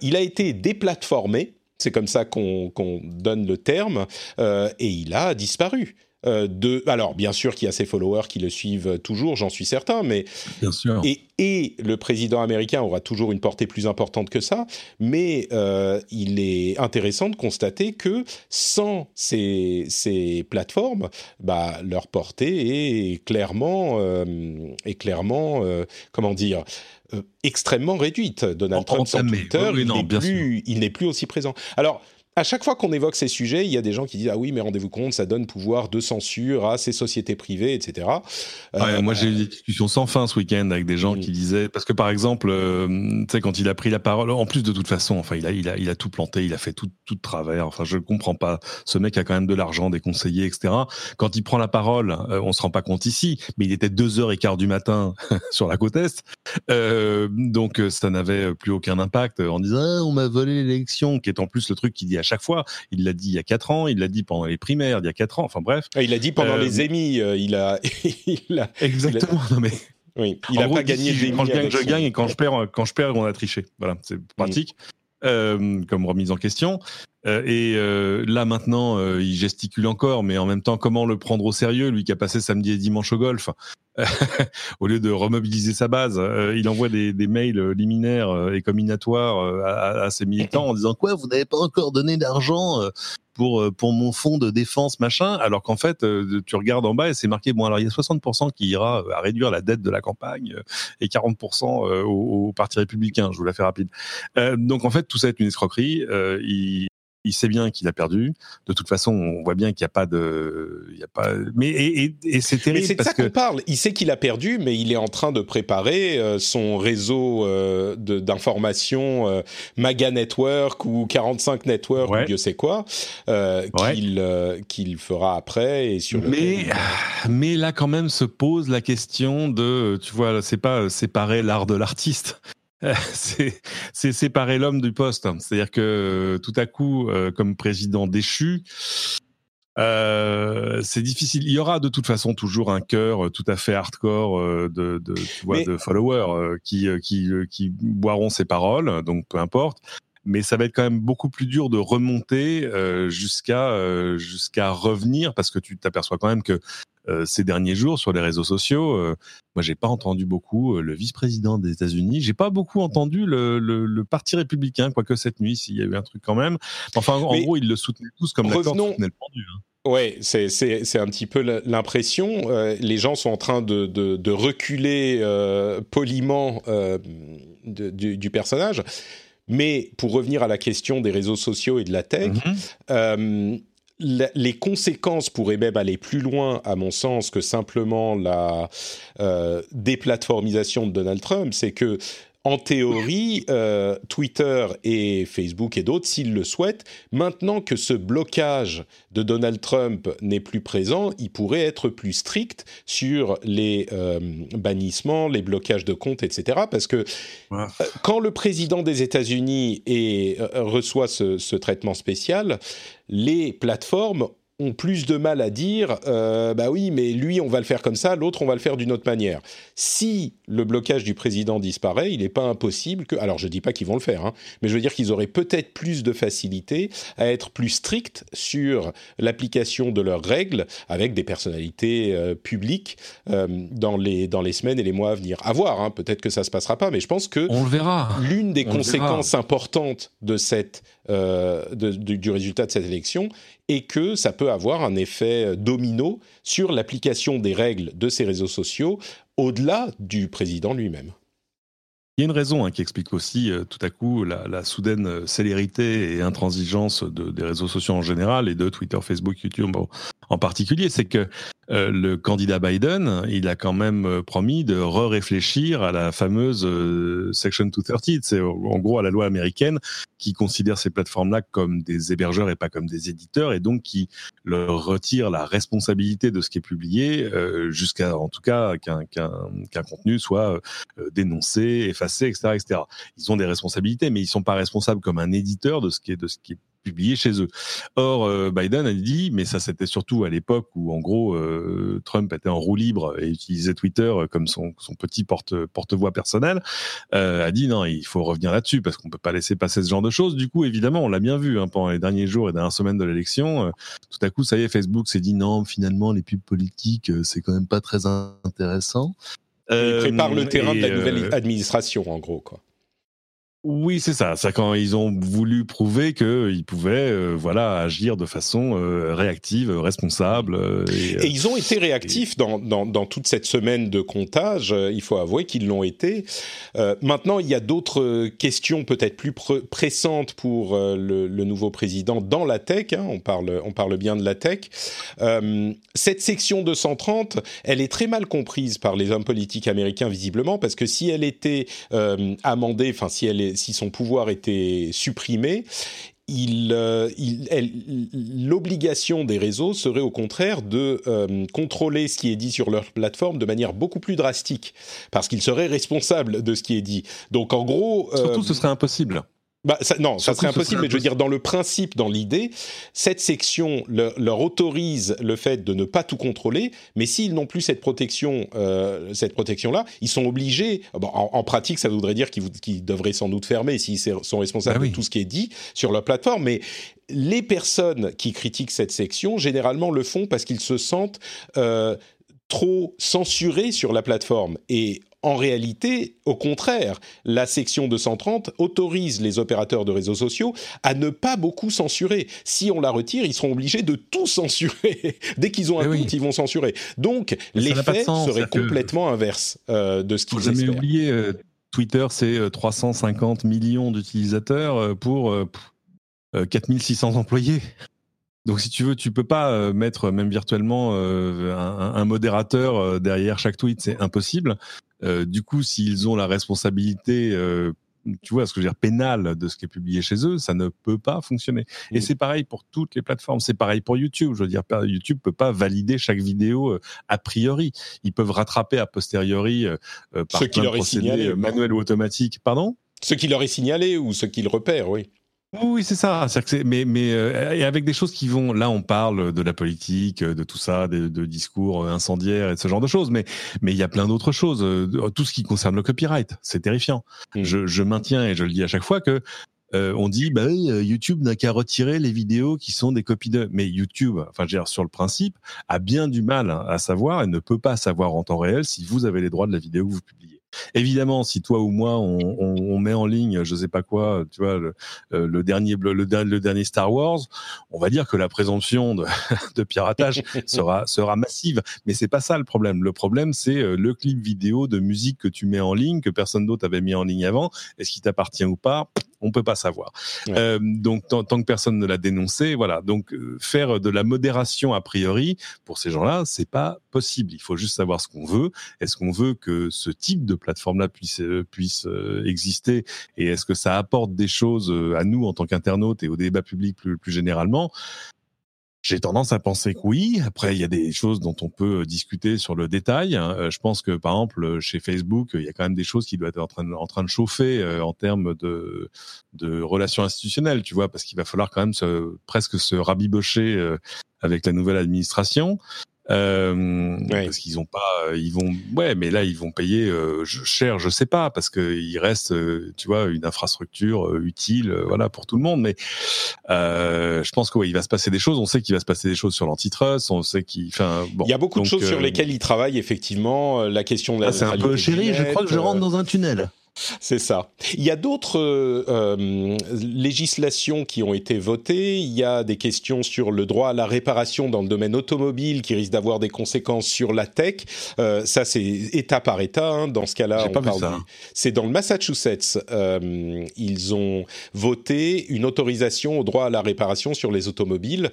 il a été déplatformé, c'est comme ça qu'on donne le terme, et il a disparu. Euh, de, alors bien sûr qu'il y a ses followers qui le suivent toujours, j'en suis certain, mais bien sûr. Et, et, le président américain aura toujours une portée plus importante que ça, mais euh, il est intéressant de constater que sans ces, ces plateformes, bah, leur portée est clairement, euh, est clairement comment dire, extrêmement réduite. Donald Trump sans Twitter, il n'est plus aussi présent. Alors à chaque fois qu'on évoque ces sujets, il y a des gens qui disent ah oui, mais rendez-vous compte, ça donne pouvoir de censure à ces sociétés privées, etc. Euh, moi, j'ai eu des discussions sans fin ce week-end avec des gens mm. qui disaient parce que par exemple, euh, tu sais, quand il a pris la parole, en plus de toute façon, enfin, il a, il a, il a tout planté, il a fait tout, tout de travers. Enfin, je ne comprends pas. Ce mec a quand même de l'argent, des conseillers, etc. Quand il prend la parole, euh, on se rend pas compte ici, mais il était deux heures et quart du matin sur la côte est, donc ça n'avait plus aucun impact en disant ah, on m'a volé l'élection, qui est en plus le truc qu'il dit à chaque fois. Il l'a dit il y a quatre ans, il l'a dit pendant les primaires il y a quatre ans. Enfin bref. Ah, il l'a dit pendant les émis. il a, il a exactement. Non mais. Oui, il n'a pas gagné des Quand je gagne, je gagne, et quand je perds, quand je perds, on a triché. Voilà, c'est pratique. Euh, comme remise en question. Euh, et euh, là maintenant, il gesticule encore, mais en même temps, comment le prendre au sérieux, lui qui a passé samedi et dimanche au golf, au lieu de remobiliser sa base, il envoie des, mails liminaires et combinatoires à, ses militants en disant quoi, vous n'avez pas encore donné d'argent pour euh, pour mon fonds de défense machin, alors qu'en fait euh, tu regardes en bas et c'est marqué bon alors il y a 60% qui ira euh, à réduire la dette de la campagne et 40% au, parti républicain. Je vous la fais rapide. donc en fait tout ça est une escroquerie. Il sait bien qu'il a perdu. De toute façon, on voit bien qu'il n'y a pas de, il y a pas. Mais et, et, c'est terrible. c'est de ça qu'on parle. Il sait qu'il a perdu, mais il est en train de préparer euh, son réseau euh, d'information euh, Maga Network ou 45 Network ou Dieu sait quoi qu'il qu'il fera après et sur. Mais mais là quand même se pose la question de, tu vois, c'est pas séparer l'art de l'artiste. c'est séparer l'homme du poste. C'est-à-dire que euh, tout à coup, euh, comme président déchu, euh, c'est difficile. Il y aura de toute façon toujours un cœur tout à fait hardcore de, de, tu vois, de followers qui, qui, qui boiront ses paroles, donc peu importe. Mais ça va être quand même beaucoup plus dur de remonter jusqu'à jusqu'à revenir parce que tu t'aperçois quand même que euh, ces derniers jours sur les réseaux sociaux. Euh, moi, j'ai pas entendu beaucoup euh, le vice-président des États-Unis. J'ai pas beaucoup entendu le, le, le, parti républicain, quoique cette nuit, s'il y a eu un truc quand même. Enfin, en gros, ils le soutenaient tous comme l'acteur soutenait le pendu. Hein. Ouais, c'est un petit peu l'impression. les gens sont en train de de, de reculer poliment de, du, du, personnage. Mais pour revenir à la question des réseaux sociaux et de la tech, mm-hmm les conséquences pourraient même aller plus loin, à mon sens, que simplement la euh, déplatformisation de Donald Trump. C'est que en théorie, euh, Twitter et Facebook et d'autres, s'ils le souhaitent, maintenant que ce blocage de Donald Trump n'est plus présent, ils pourraient être plus stricts sur les euh, bannissements, les blocages de comptes, etc. Parce que euh, quand le président des États-Unis reçoit ce, traitement spécial, les plateformes ont plus de mal à dire euh, bah oui mais lui on va le faire comme ça l'autre on va le faire d'une autre manière. Si le blocage du président disparaît il n'est pas impossible que alors je dis pas qu'ils vont le faire hein, mais je veux dire qu'ils auraient peut-être plus de facilité à être plus stricts sur l'application de leurs règles avec des personnalités euh, publiques euh, dans les dans les semaines et les mois à venir. À voir hein, peut-être que ça se passera pas mais je pense que on le verra. l'une des conséquences importantes de cette euh, du résultat de cette élection et que ça peut avoir un effet euh, domino sur l'application des règles de ces réseaux sociaux au-delà du président lui-même. Il y a une raison hein, qui explique aussi euh, tout à coup la, soudaine célérité et intransigeance de, des réseaux sociaux en général et de Twitter, Facebook, YouTube en particulier, c'est que euh, le candidat Biden, il a quand même euh, promis de re-réfléchir à la fameuse euh, Section 230, c'est en gros à la loi américaine qui considère ces plateformes-là comme des hébergeurs et pas comme des éditeurs, et donc qui leur retire la responsabilité de ce qui est publié, jusqu'à en tout cas qu'un qu'un contenu soit dénoncé, effacé, etc., etc. Ils ont des responsabilités, mais ils sont pas responsables comme un éditeur de ce qui est de ce qui est publié chez eux. Or, euh, Biden a dit, mais ça c'était surtout à l'époque où en gros euh, Trump était en roue libre et utilisait Twitter comme son, petit porte porte-voix personnel, euh, a dit non, il faut revenir là-dessus parce qu'on peut pas laisser passer ce genre de choses. Du coup, évidemment, on l'a bien vu hein, pendant les derniers jours et dernières semaines de l'élection. tout à coup, ça y est, Facebook s'est dit non, finalement, les pubs politiques, c'est quand même pas très intéressant. Il prépare le terrain de la nouvelle administration, en gros, quoi. Oui, c'est ça. C'est quand ils ont voulu prouver qu'ils pouvaient, euh, voilà, agir de façon euh, réactive, responsable. Euh, et, ils ont été réactifs dans, dans, dans, toute cette semaine de comptage. il faut avouer qu'ils l'ont été. maintenant, il y a d'autres questions peut-être plus pressantes pour le, le, nouveau président dans la tech. Hein. on parle, on parle bien de la tech. cette section 230, elle est très mal comprise par les hommes politiques américains visiblement parce que si elle était amendée, enfin si elle est si son pouvoir était supprimé, euh, l'obligation des réseaux serait au contraire de euh, contrôler ce qui est dit sur leur plateforme de manière beaucoup plus drastique, parce qu'ils seraient responsables de ce qui est dit. Donc en gros... Euh, Surtout, ce serait impossible. Bah, non, ça serait impossible, mais je veux dire, dans le principe, dans l'idée, cette section leur autorise le fait de ne pas tout contrôler, mais s'ils n'ont plus cette protection, euh, cette protection-là, ils sont obligés, en, pratique, ça voudrait dire qu'ils devraient sans doute fermer s'ils sont responsables bah de tout ce qui est dit sur leur plateforme, mais les personnes qui critiquent cette section, généralement le font parce qu'ils se sentent euh, trop censurés sur la plateforme. Et en réalité, au contraire, la section 230 autorise les opérateurs de réseaux sociaux à ne pas beaucoup censurer. Si on la retire, ils seront obligés de tout censurer. Dès qu'ils ont un eh compte, ils vont censurer. Donc, l'effet serait complètement inverse euh, de ce qu'ils espèrent. Vous jamais oublié, euh, Twitter, c'est 350 euh, millions d'utilisateurs pour 4600 employés. Donc, si tu veux, tu peux pas euh, mettre, même virtuellement, euh, un, modérateur euh, derrière chaque tweet, c'est impossible. Du coup, s'ils ont la responsabilité, tu vois, ce que je veux dire, pénale de ce qui est publié chez eux, ça ne peut pas fonctionner. Et c'est pareil pour toutes les plateformes. C'est pareil pour YouTube. Je veux dire, YouTube peut pas valider chaque vidéo a priori. Ils peuvent rattraper a posteriori par ce qui leur est signalé, manuel ou automatique. Pardon? Ce qui leur est signalé ou ce qu'ils repèrent, oui. Oui, c'est ça. mais mais euh, et avec des choses qui vont. Là, on parle de la politique, de tout ça, de, discours incendiaires et de ce genre de choses. Mais mais il y a plein d'autres choses. Euh, tout ce qui concerne le copyright, c'est terrifiant. Mm. Je, maintiens et je le dis à chaque fois que euh, on dit bah YouTube n'a qu'à retirer les vidéos qui sont des copies de. Mais YouTube, enfin, je sur le principe, a bien du mal à savoir et ne peut pas savoir en temps réel si vous avez les droits de la vidéo que vous publiez. Évidemment, si toi ou moi on, met en ligne, je sais pas quoi, tu vois, le, euh, dernier le, dernier Star Wars, on va dire que la présomption de, piratage sera sera massive. Mais c'est pas ça le problème. Le problème, c'est euh, le clip vidéo de musique que tu mets en ligne que personne d'autre avait mis en ligne avant. Est-ce qu'il t'appartient ou pas? On peut pas savoir. Euh, donc tant, que personne ne l'a dénoncé, voilà. Donc faire de la modération a priori pour ces gens-là, c'est pas possible. Il faut juste savoir ce qu'on veut. Est-ce qu'on veut que ce type de plateforme-là puisse, euh, puisse euh, exister et est-ce que ça apporte des choses euh, à nous en tant qu'internautes et au débat public plus, plus généralement? J'ai tendance à penser que oui. Après, il y a des choses dont on peut discuter sur le détail. Hein. Je pense que, par exemple, chez Facebook, il y a quand même des choses qui doivent être en train de, en train de chauffer en termes de, de relations institutionnelles, tu vois, parce qu'il va falloir quand même presque se rabibocher avec la nouvelle administration. Euh, Parce qu'ils ont pas, euh, ils vont, ouais, mais là ils vont payer euh, cher, je sais pas, parce que il reste, euh, tu vois, une infrastructure utile, voilà, pour tout le monde. Mais je pense qu'il va se passer des choses. On sait qu'il va se passer des choses sur l'antitrust. On sait qu'il, enfin, bon. Il y a beaucoup de choses sur lesquelles ils travaillent effectivement. La question de la. Ah, c'est un peu chéri. Je crois que je rentre dans un tunnel. C'est ça. Il y a d'autres euh, euh, législations qui ont été votées. Il y a des questions sur le droit à la réparation dans le domaine automobile qui risquent d'avoir des conséquences sur la tech. Euh, ça, c'est État par État. Hein. Dans ce cas-là, C'est dans le Massachusetts. ils ont voté une autorisation au droit à la réparation sur les automobiles,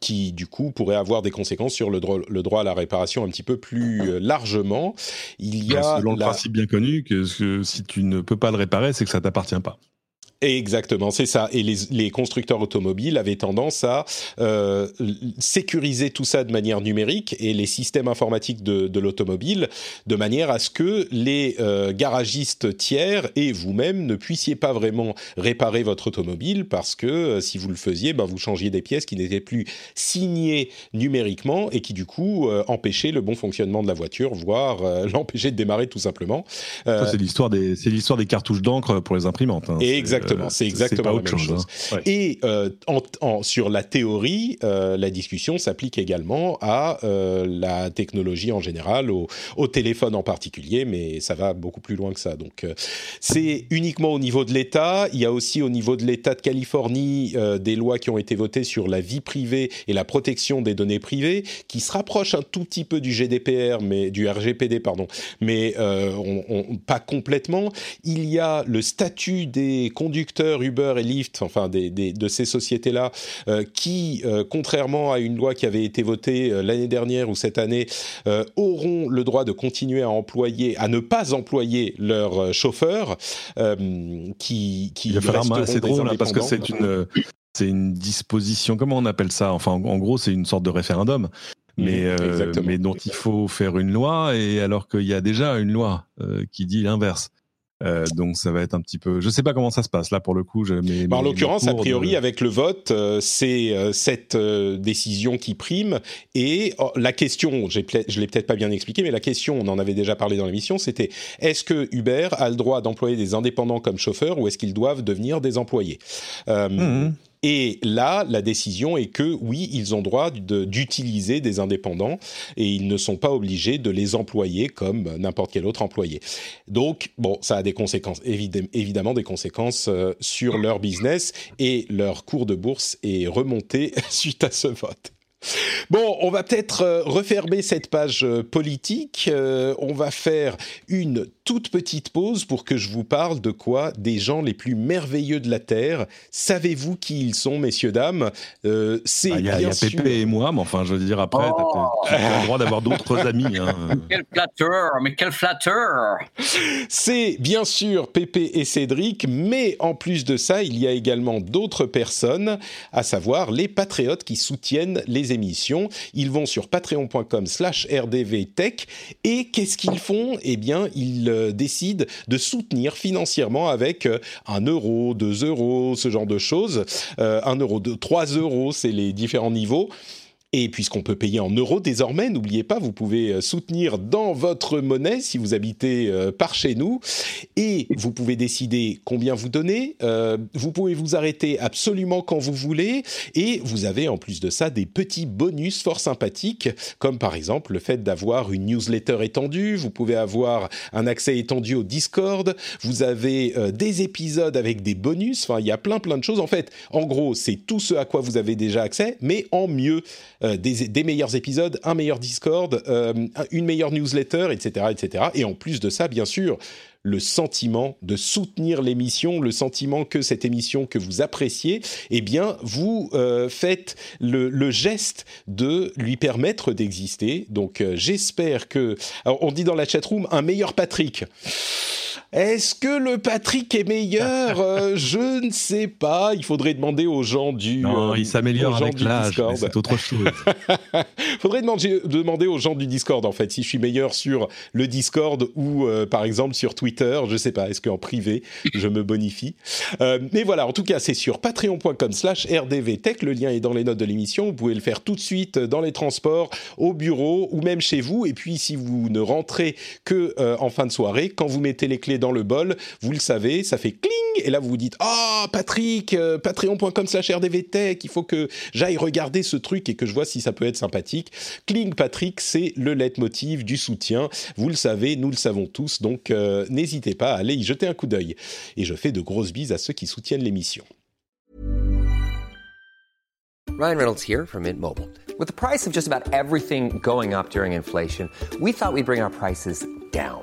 qui du coup pourrait avoir des conséquences sur le droit, le droit à la réparation un petit peu plus largement. Il y a selon le principe bien connu que que si tu ne peux pas le réparer, c'est que ça t'appartient pas. Exactement, c'est ça. Et les, les, constructeurs automobiles avaient tendance à euh, sécuriser tout ça de manière numérique et les systèmes informatiques de, de l'automobile de manière à ce que les euh, garagistes tiers et vous-même ne puissiez pas vraiment réparer votre automobile parce que euh, si vous le faisiez, ben, vous changiez des pièces qui n'étaient plus signées numériquement et qui du coup euh, empêchaient le bon fonctionnement de la voiture, voire euh, l'empêchaient de démarrer tout simplement. c'est l'histoire des c'est l'histoire des cartouches d'encre pour les imprimantes. Hein. Exactement c'est exactement la même chose. Hein. Et euh, en, sur la théorie, euh, la discussion s'applique également à euh, la technologie en général, au, au, téléphone en particulier, mais ça va beaucoup plus loin que ça. Donc, c'est uniquement au niveau de l'État. Il y a aussi au niveau de l'État de Californie des lois qui ont été votées sur la vie privée et la protection des données privées, qui se rapprochent un tout petit peu du GDPR, mais du RGPD, pardon, mais on, pas complètement. Il y a le statut des conducteurs Uber et Lyft, enfin des, de ces sociétés-là, euh, qui, euh, contrairement à une loi qui avait été votée euh, l'année dernière ou cette année, auront le droit de continuer à employer, à ne pas employer leurs chauffeurs, qui, qui c'est drôle hein, parce que c'est une c'est une disposition, comment on appelle ça? Enfin, en, gros, c'est une sorte de référendum. Mais, mais dont il faut faire une loi, et alors qu'il y a déjà une loi qui dit l'inverse. Euh, donc ça va être un petit peu. Je sais pas comment ça se passe là pour le coup. Mais, bah, en l'occurrence, a priori, avec le vote, euh, c'est euh, cette décision qui prime. Et oh, la question, je l'ai peut-être pas bien expliqué, mais la question, on en avait déjà parlé dans l'émission, c'était est-ce que Uber a le droit d'employer des indépendants comme chauffeurs ou est-ce qu'ils doivent devenir des employés? Mmh. Et là, la décision est que oui, ils ont droit d'utiliser des indépendants et ils ne sont pas obligés de les employer comme n'importe quel autre employé. Donc, bon, ça a des conséquences, évidemment des conséquences euh, sur leur business et leur cours de bourse est remonté suite à ce vote. Bon, on va peut-être euh, refermer cette page euh, politique. on va faire une toute petite pause pour que je vous parle de quoi? Des gens les plus merveilleux de la Terre. Savez-vous qui ils sont, messieurs, dames? Euh, C'est y a, y a Pépé et moi, mais enfin, je veux dire, après, oh. tu as le droit d'avoir d'autres amis. Hein. Quel flatteur, mais quel flatteur C'est bien sûr Pépé et Cédric, mais en plus de ça, il y a également d'autres personnes, à savoir les patriotes qui soutiennent les émissions. Ils vont sur patreon.com slash rdvtech et qu'est-ce qu'ils font? Eh bien, ils euh, décide de soutenir financièrement avec euh, un euro, deux euros, ce genre de choses. Euh, un euro, deux, trois euros, c'est les différents niveaux. Et puisqu'on peut payer en euros désormais, n'oubliez pas, vous pouvez euh, soutenir dans votre monnaie si vous habitez euh, par chez nous. Et vous pouvez décider combien vous donnez. Euh, vous pouvez vous arrêter absolument quand vous voulez. Et vous avez en plus de ça des petits bonus fort sympathiques, comme par exemple le fait d'avoir une newsletter étendue. Vous pouvez avoir un accès étendu au Discord. Vous avez des épisodes avec des bonus. Enfin, il y a plein plein de choses. En fait, en gros, c'est tout ce à quoi vous avez déjà accès, mais en mieux. Euh, des, meilleurs épisodes, un meilleur Discord, euh, une meilleure newsletter, etc., etc. Et en plus de ça, bien sûr, le sentiment de soutenir l'émission, le sentiment que cette émission que vous appréciez, eh bien, vous euh, faites le, geste de lui permettre d'exister. Donc, j'espère que... Alors, on dit dans la chatroom, un meilleur Patrick. Est-ce que le Patrick est meilleur? Euh, Je ne sais pas. Il faudrait demander aux gens du. Non, il s'améliore avec l'âge. C'est autre chose. Il faudrait demander, demander, aux gens du Discord en fait si je suis meilleur sur le Discord ou euh, par exemple sur Twitter. Je sais pas. Est-ce qu'en privé je me bonifie euh, Mais voilà. En tout cas, c'est sur patreon.com/rdvtech. Le lien est dans les notes de l'émission. Vous pouvez le faire tout de suite dans les transports, au bureau ou même chez vous. Et puis si vous ne rentrez que en fin de soirée, quand vous mettez les clés dans le bol, vous le savez, ça fait cling, et là vous vous dites, ah oh, Patrick, euh, patreon.com slash rdvtech, il faut que j'aille regarder ce truc et que je vois si ça peut être sympathique. Cling Patrick, c'est le leitmotiv du soutien, vous le savez, nous le savons tous, donc euh, n'hésitez pas à aller y jeter un coup d'œil. Et je fais de grosses bises à ceux qui soutiennent l'émission. Ryan Reynolds here from Mint Mobile. With the price of just about everything going up during inflation, we thought we'd bring our prices down.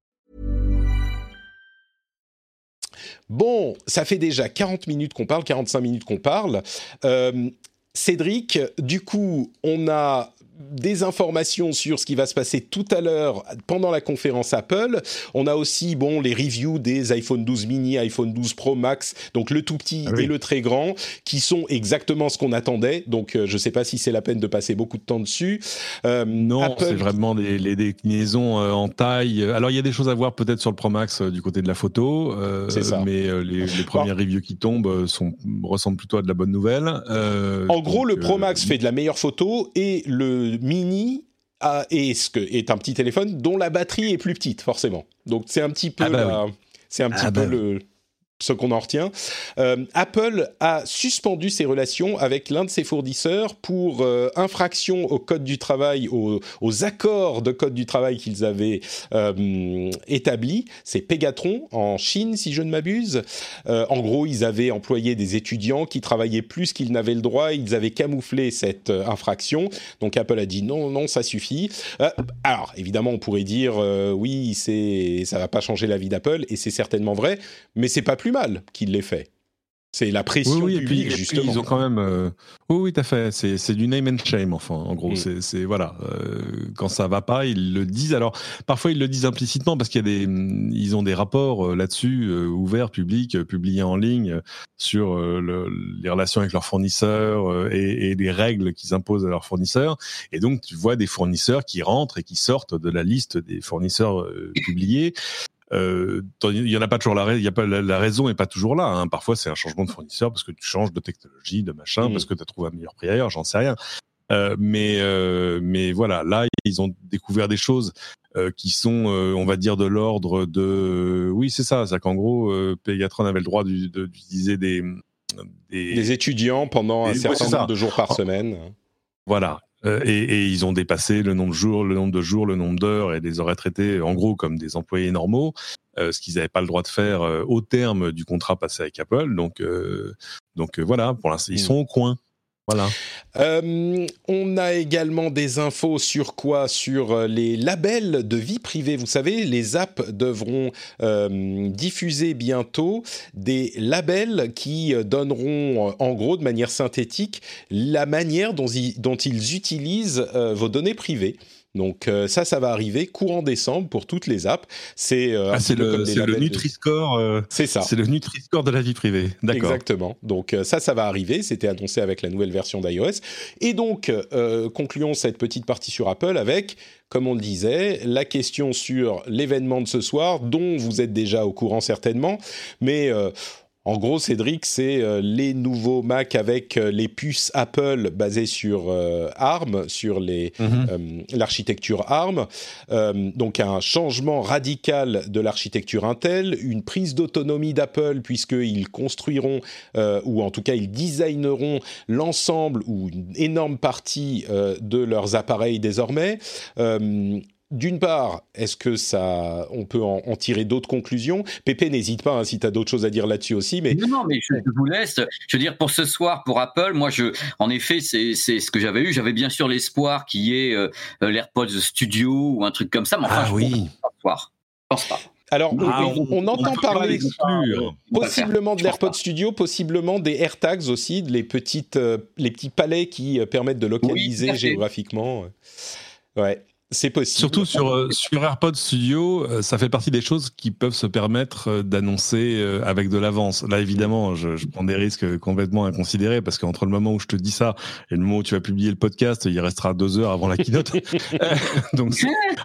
Bon, ça fait déjà 40 minutes qu'on parle, 45 minutes qu'on parle. Euh, Cédric, du coup, on a des informations sur ce qui va se passer tout à l'heure pendant la conférence Apple. On a aussi bon les reviews des iPhone 12 mini, iPhone 12 Pro Max, donc le tout petit ah et le très grand, qui sont exactement ce qu'on attendait. Donc euh, je ne sais pas si c'est la peine de passer beaucoup de temps dessus. Euh, non, c'est vraiment des, les déclinaisons euh, en taille. Alors il y a des choses à voir peut-être sur le Pro Max du côté de la photo, ça. mais les, les premières reviews qui tombent sont, ressemblent plutôt à de la bonne nouvelle. en gros, le Pro Max fait de la meilleure photo et le mini est, est un petit téléphone dont la batterie est plus petite, forcément. Donc c'est un petit peu, ah bah c'est un petit ah peu bah le, ce qu'on en retient. Euh, Apple a suspendu ses relations avec l'un de ses fournisseurs pour euh, infraction au code du travail, aux, accords de code du travail qu'ils avaient euh, établis. C'est Pegatron en Chine, si je ne m'abuse. en gros, ils avaient employé des étudiants qui travaillaient plus qu'ils n'avaient le droit. Ils avaient camouflé cette infraction. Donc Apple a dit non, non, ça suffit. alors, évidemment, on pourrait dire oui, c'est ça va pas changer la vie d'Apple, et c'est certainement vrai, mais c'est pas plus mal qu'il l'ait fait. C'est la pression oui, publique, et puis, justement. ils ont quand même. Euh, oui, oui, tout à fait. C'est du name and shame, enfin, en gros. Mm. C'est voilà. Euh, quand ça va pas, ils le disent. Alors, parfois, ils le disent implicitement parce qu'il y a des. Ils ont des rapports euh, là-dessus, ouverts, publics, publiés en ligne, sur le, les relations avec leurs fournisseurs et, et, les règles qu'ils imposent à leurs fournisseurs. Et donc, tu vois des fournisseurs qui rentrent et qui sortent de la liste des fournisseurs publiés. Euh, il y en a pas toujours la, y a pas, la, raison est pas toujours là. Hein. Parfois, c'est un changement de fournisseur parce que tu changes de technologie, de machin, mmh. parce que tu as trouvé un meilleur prix ailleurs, j'en sais rien. Euh, mais euh, mais voilà, là ils ont découvert des choses euh, qui sont, on va dire, de l'ordre de, oui c'est ça, c'est qu'en gros, Pegatron avait le droit d'utiliser des, des, des étudiants pendant un certain nombre de jours par semaine. Voilà, euh, et, et, ils ont dépassé le nombre de jours, le nombre de jours, le nombre d'heures et les auraient traités en gros comme des employés normaux, euh, ce qu'ils n'avaient pas le droit de faire euh, au terme du contrat passé avec Apple. Donc, donc voilà, pour l'instant, ils hmm. sont au coin. Euh, on a également des infos sur quoi? Sur euh, les labels de vie privée. Vous savez, les apps devront euh, diffuser bientôt des labels qui donneront, en gros, de manière synthétique, la manière dont ils utilisent vos données privées. Donc euh, ça, ça va arriver courant décembre pour toutes les apps. C'est euh, ah, le, le Nutri-Score. Euh, c'est ça. C'est le Nutri-Score de la vie privée. D'accord. Exactement. Donc ça, ça va arriver. C'était annoncé avec la nouvelle version d'iOS. Et donc concluons cette petite partie sur Apple avec, comme on le disait, la question sur l'événement de ce soir, dont vous êtes déjà au courant certainement, mais en gros, Cédric, c'est euh, les nouveaux Mac avec euh, les puces Apple basées sur euh, ARM, sur mhm. l'architecture ARM. donc un changement radical de l'architecture Intel, une prise d'autonomie d'Apple puisqu'ils construiront, ou en tout cas ils designeront l'ensemble ou une énorme partie de leurs appareils désormais d'une part, est-ce que ça, on peut en, tirer d'autres conclusions? Pépé, n'hésite pas hein, si tu as d'autres choses à dire là-dessus aussi. Mais non, non, mais je, vous laisse. Je veux dire, pour ce soir, pour Apple, moi, je, en effet, c'est ce que j'avais eu. J'avais bien sûr l'espoir qu'il y ait euh, l'AirPods Studio ou un truc comme ça. Mais enfin, ah, je oui. pense pense pas. Alors, ah, on, entend parler possiblement de l'AirPod Studio, possiblement des AirTags aussi, les petites, euh, les petits palais qui euh, permettent de localiser géographiquement. Ouais. C'est possible. Surtout sur, euh, sur AirPods Studio, euh, ça fait partie des choses qui peuvent se permettre euh, d'annoncer avec de l'avance. Là, évidemment, je, je, prends des risques complètement inconsidérés parce qu'entre le moment où je te dis ça et le moment où tu vas publier le podcast, il restera deux heures avant la keynote. Donc,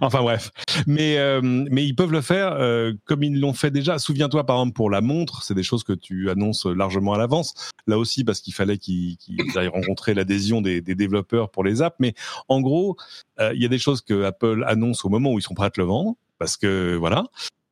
enfin bref. Mais, mais ils peuvent le faire comme ils l'ont fait déjà. Souviens-toi, par exemple, pour la montre, c'est des choses que tu annonces largement à l'avance. Là aussi, parce qu'il fallait qu'ils aillent rencontrer l'adhésion des, des développeurs pour les apps. Mais en gros, il y a des choses que Apple annonce au moment où ils sont prêts à te le vendre, parce que voilà.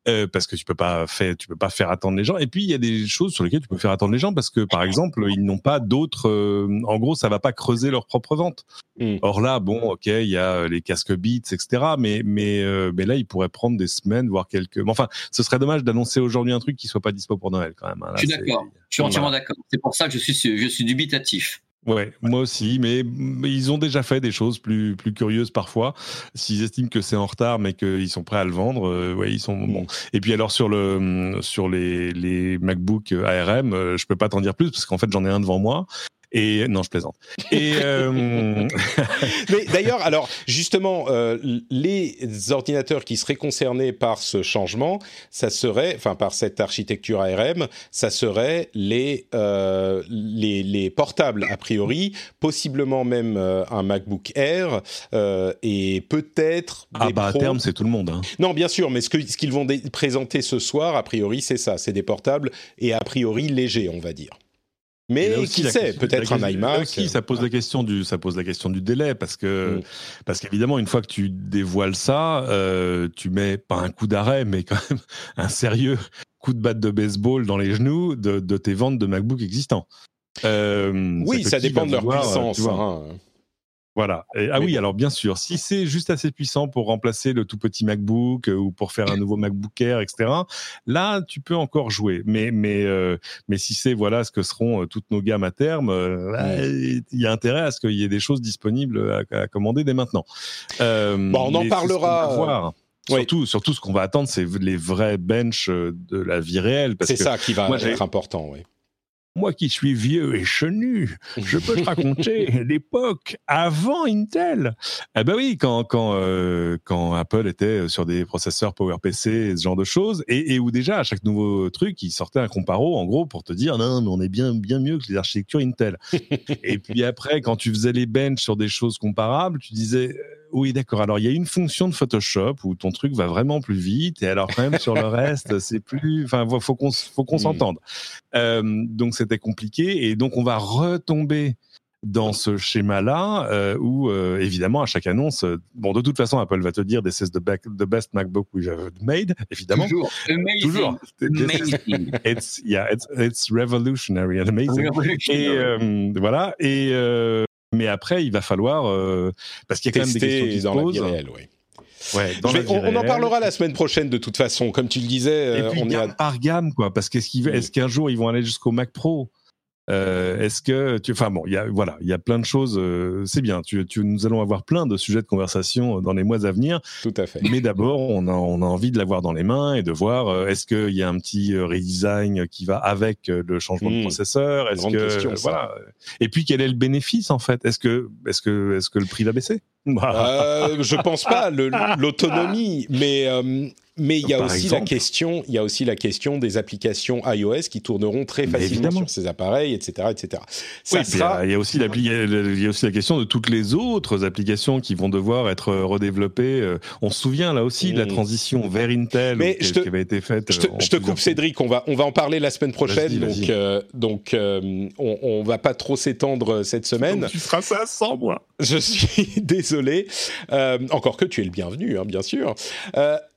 Euh, parce que tu peux pas faire, tu peux pas faire attendre les gens. Et puis il y a des choses sur lesquelles tu peux faire attendre les gens parce que par exemple ils n'ont pas d'autres. Euh, en gros, ça va pas creuser leur propre vente. Mm. Or là, bon, ok, il y a les casques Beats, etc. Mais mais euh, mais là, ils pourraient prendre des semaines, voire quelques. enfin, ce serait dommage d'annoncer aujourd'hui un truc qui soit pas dispo pour Noël quand même. Hein. je suis d'accord. Je suis entièrement d'accord. C'est pour ça que je suis je suis dubitatif. Ouais, moi aussi, mais, ils ont déjà fait des choses plus plus curieuses parfois. S'ils estiment que c'est en retard, mais qu'ils sont prêts à le vendre, euh, ouais, ils sont bons. Et puis alors sur le sur les les MacBook ARM, euh, je peux pas t'en dire plus parce qu'en fait j'en ai un devant moi et non, je plaisante. Et euh, mais d'ailleurs, alors justement, euh, les ordinateurs qui seraient concernés par ce changement, ça serait, enfin par cette architecture ARM, ça serait les euh, les, les, portables a priori, possiblement même un MacBook Air et peut-être. Ah bah à terme, c'est tout le monde. Hein. Non, bien sûr, mais ce que ce qu'ils vont présenter ce soir, a priori, c'est ça, c'est des portables et a priori légers, on va dire. Mais qui sait, peut-être un iMac. Aussi, ça pose la question du, ça pose la question du délai parce que, mm. parce qu'évidemment, une fois que tu dévoiles ça, euh, tu mets pas un coup d'arrêt, mais quand même un sérieux coup de batte de baseball dans les genoux de, de tes ventes de MacBook existants. Euh, Oui, ça dépend de leur euh, puissance. hein. Voilà. Et- ah Mais oui, alors bien sûr, si c'est juste assez puissant pour remplacer le tout petit MacBook euh, ou pour faire un nouveau MacBook Air, etc. Là, tu peux encore jouer. Mais mais euh, mais si c'est voilà ce que seront euh, toutes nos gammes à terme, euh, là, il y a intérêt à ce qu'il y ait des choses disponibles à, à commander dès maintenant. Euh, Bon, on en parlera, voir. Oui. Surtout, surtout, ce qu'on va attendre, c'est les vrais benches de la vie réelle. C'est que ça qui va moi, être important. Oui. Moi qui suis vieux et chenu, je peux te raconter l'époque avant Intel. Eh ben oui, quand quand euh, quand Apple était sur des processeurs PowerPC ce genre de choses, et, et où déjà à chaque nouveau truc, il sortait un comparo en gros pour te dire non, mais on est bien bien mieux que les architectures Intel. et puis après, quand tu faisais les benches sur des choses comparables, tu disais oui, d'accord. Alors, il y a une fonction de Photoshop où ton truc va vraiment plus vite, et alors quand même sur le reste, c'est plus. Enfin, faut qu'on faut qu'on Hmm. s'entende. Euh, donc, c'était compliqué, et donc on va retomber dans ce schéma-là euh, où euh, évidemment à chaque annonce, euh, bon de toute façon Apple va te dire this is the, back- the best MacBook we've ever made, évidemment. Toujours. Amazing. Toujours. Amazing. It's yeah, it's, it's revolutionary and amazing. Et Revolutionary. euh, voilà. Et euh, mais après, il va falloir euh, parce qu'il y a quand même des questions qui se posent. réelle. Ouais, vais- on, on en parlera la semaine prochaine de toute façon. Comme tu le disais, Et euh, puis on est gamme à- par gamme, quoi. Parce qu'est-ce qu'un jour ils vont aller jusqu'au Mac Pro? Euh, Est-ce que tu, enfin bon, il y a voilà, il y a plein de choses. euh, c'est bien. Tu, tu, nous allons avoir plein de sujets de conversation dans les mois à venir. tout à fait. Mais d'abord, on a, on a envie de l'avoir dans les mains et de voir euh, est-ce qu'il y a un petit euh, redesign qui va avec euh, le changement de Mm. processeur? Est-ce que question, voilà Et puis quel est le bénéfice en fait? Est-ce que est-ce que est-ce que le prix va baisser? Euh, je pense pas l'autonomie, mais euh, mais il y a Par aussi exemple. la question, il y a aussi la question des applications iOS qui tourneront très facilement sur ces appareils, etc., etc. Ça Oui, sera euh, il y a aussi l'appli- il y a aussi la question de toutes les autres applications qui vont devoir être euh, redéveloppées. Euh, On se souvient là aussi de la Mm. transition vers Intel Mais qui, je te- qui avait été faite. Je te, euh, je coupe. Cédric. On va, on va en parler la semaine prochaine. Donc, euh, donc euh, on, on va pas trop s'étendre cette semaine. Donc, tu feras ça sans moi. Je suis désolé. Euh, encore que tu es le bienvenu, hein, bien sûr.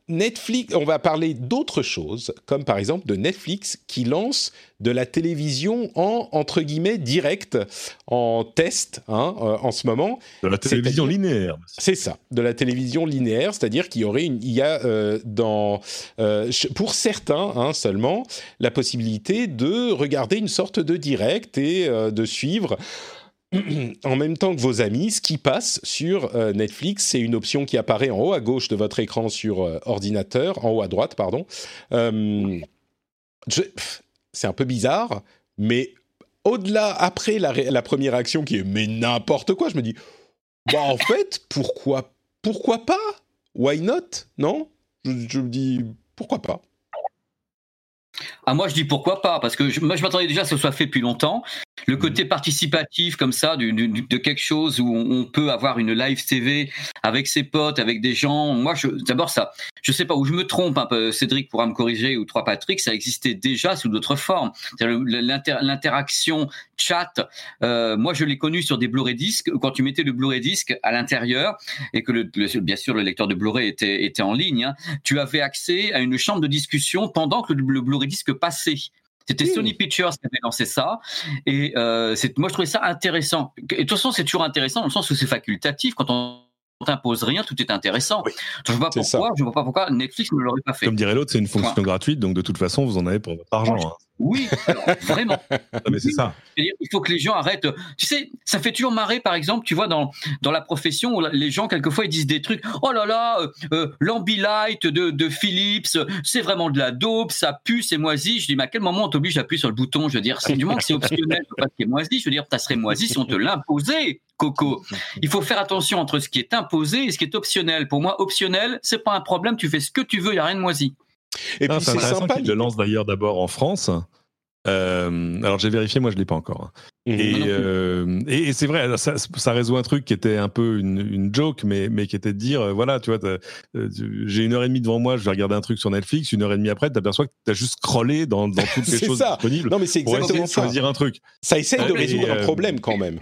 Netflix, on va parler d'autres choses, comme par exemple de Netflix qui lance de la télévision en entre guillemets direct, en test hein, euh, en ce moment. De la télévision linéaire. C'est ça, de la télévision linéaire, c'est-à-dire qu'il y aurait une, il y a euh, dans, euh, pour certains hein, seulement, la possibilité de regarder une sorte de direct et de suivre en même temps que vos amis ce qui passe sur euh, Netflix. C'est une option qui apparaît en haut à gauche de votre écran sur euh, ordinateur, en haut à droite, pardon. Euh, c'est un peu bizarre, mais au-delà, après la, première action qui est mais n'importe quoi, je me dis, bah en fait, pourquoi, pourquoi pas? Why not? Non? Je, je me dis, pourquoi pas? Ah, moi, je dis pourquoi pas, parce que je, moi, je m'attendais déjà à ce que ce soit fait depuis longtemps. Le côté participatif, comme ça, du, du- de quelque chose où on, peut avoir une live TV avec ses potes, avec des gens. Moi, d'abord, ça, je sais pas où je me trompe, un peu, Cédric pourra me corriger, ou Trois Patrick, ça existait déjà sous d'autres formes. L'interaction chat, euh, moi, je l'ai connu sur des Blu-ray disques, quand tu mettais le Blu-ray disque à l'intérieur, et que le, le- bien sûr, le lecteur de Blu-ray était, était en ligne, hein, tu avais accès à une chambre de discussion pendant que le, le Blu-ray disque passait. C'était Mmh. Sony Pictures qui avait lancé ça. Et euh, c'est- moi, je trouvais ça intéressant. Et de toute façon, c'est toujours intéressant dans le sens où c'est facultatif. Quand on t'impose rien, tout est intéressant. Oui. Je vois pourquoi, je vois pas pourquoi Netflix ne l'aurait pas fait. Comme dirait l'autre, c'est une fonction gratuite, donc de toute façon, vous en avez pour votre argent. hein. Oui, alors, vraiment. Mais c'est ça. C'est-à-dire, il faut que les gens arrêtent. Tu sais, ça fait toujours marrer, par exemple, tu vois, dans, dans la profession, où les gens, quelquefois, ils disent des trucs. Oh là là, euh, euh, l'Ambilight de, de Philips, c'est vraiment de la dope, ça pue, c'est moisi. Je dis, mais à quel moment on t'oblige à appuyer sur le bouton? Je veux dire, c'est du moment que c'est optionnel, pas est moisi. Je veux dire, ça serait moisi si on te l'imposait, Coco. Il faut faire attention entre ce qui est imposé et ce qui est optionnel. Pour moi, optionnel, c'est pas un problème, tu fais ce que tu veux, il n'y a rien de moisi. Et Ah, puis c'est sympa. qu'il le lance d'ailleurs d'abord en France. Euh, alors j'ai vérifié, moi je l'ai pas encore. Et, plus. euh, et, et c'est vrai, ça, ça résout un truc qui était un peu une, une joke, mais, mais qui était de dire, euh, voilà, tu vois, t'as- j'ai une heure et demie devant moi, je vais regarder un truc sur Netflix, une heure et demie après, tu t'aperçois que tu as juste scrollé dans, dans toutes les C'est choses ça. disponibles Non, mais c'est pour essayer exactement ça. choisir un truc. Ça essaye de Et, résoudre un problème quand même.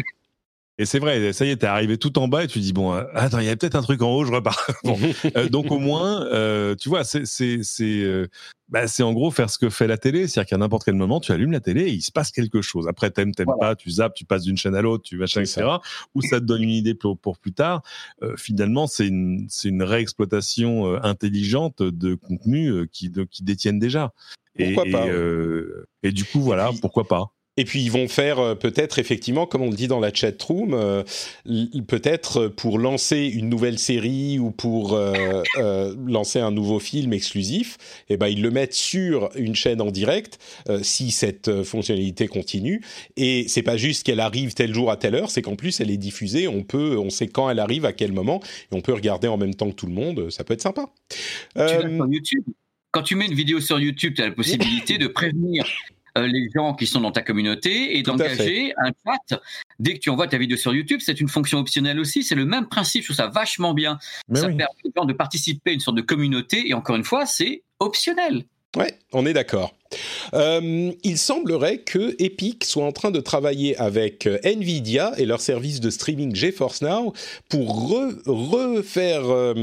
Et c'est vrai, ça y est, t'es arrivé tout en bas et tu dis bon, euh, attends, il y a peut-être un truc en haut, je repars. bon. Euh, donc au moins, euh, tu vois, c'est c'est c'est euh, bah, c'est en gros faire ce que fait la télé, c'est-à-dire qu'à n'importe quel moment, tu allumes la télé et il se passe quelque chose. Après, t'aimes, t'aimes pas, tu zappes, tu passes d'une chaîne à l'autre, tu machin, etc. Ou ça te donne une idée pour, pour plus tard. Euh, finalement, c'est une c'est une réexploitation euh, intelligente de contenus euh, qui de, qui détiennent déjà. Et, Pourquoi pas, et, euh, et du coup, voilà, puis- pourquoi pas. Et puis ils vont faire euh, peut-être effectivement, comme on le dit dans la chat room, euh, peut-être euh, pour lancer une nouvelle série ou pour euh, euh, lancer un nouveau film exclusif, eh ben ils le mettent sur une chaîne en direct euh, si cette euh, fonctionnalité continue. Et c'est pas juste qu'elle arrive tel jour à telle heure, c'est qu'en plus elle est diffusée. On peut, on sait quand elle arrive, à quel moment, et on peut regarder en même temps que tout le monde. Ça peut être sympa. Tu YouTube. Quand tu mets une vidéo sur YouTube, tu as la possibilité de prévenir les gens qui sont dans ta communauté et d'engager un chat. Dès que tu envoies ta vidéo sur YouTube, c'est une fonction optionnelle aussi. C'est le même principe. Je trouve ça vachement bien. Mais ça oui. permet aux gens de participer à une sorte de communauté. Et encore une fois, c'est optionnel. Ouais, on est d'accord. Euh, il semblerait que Epic soit en train de travailler avec euh, Nvidia et leur service de streaming GeForce Now pour re- refaire euh,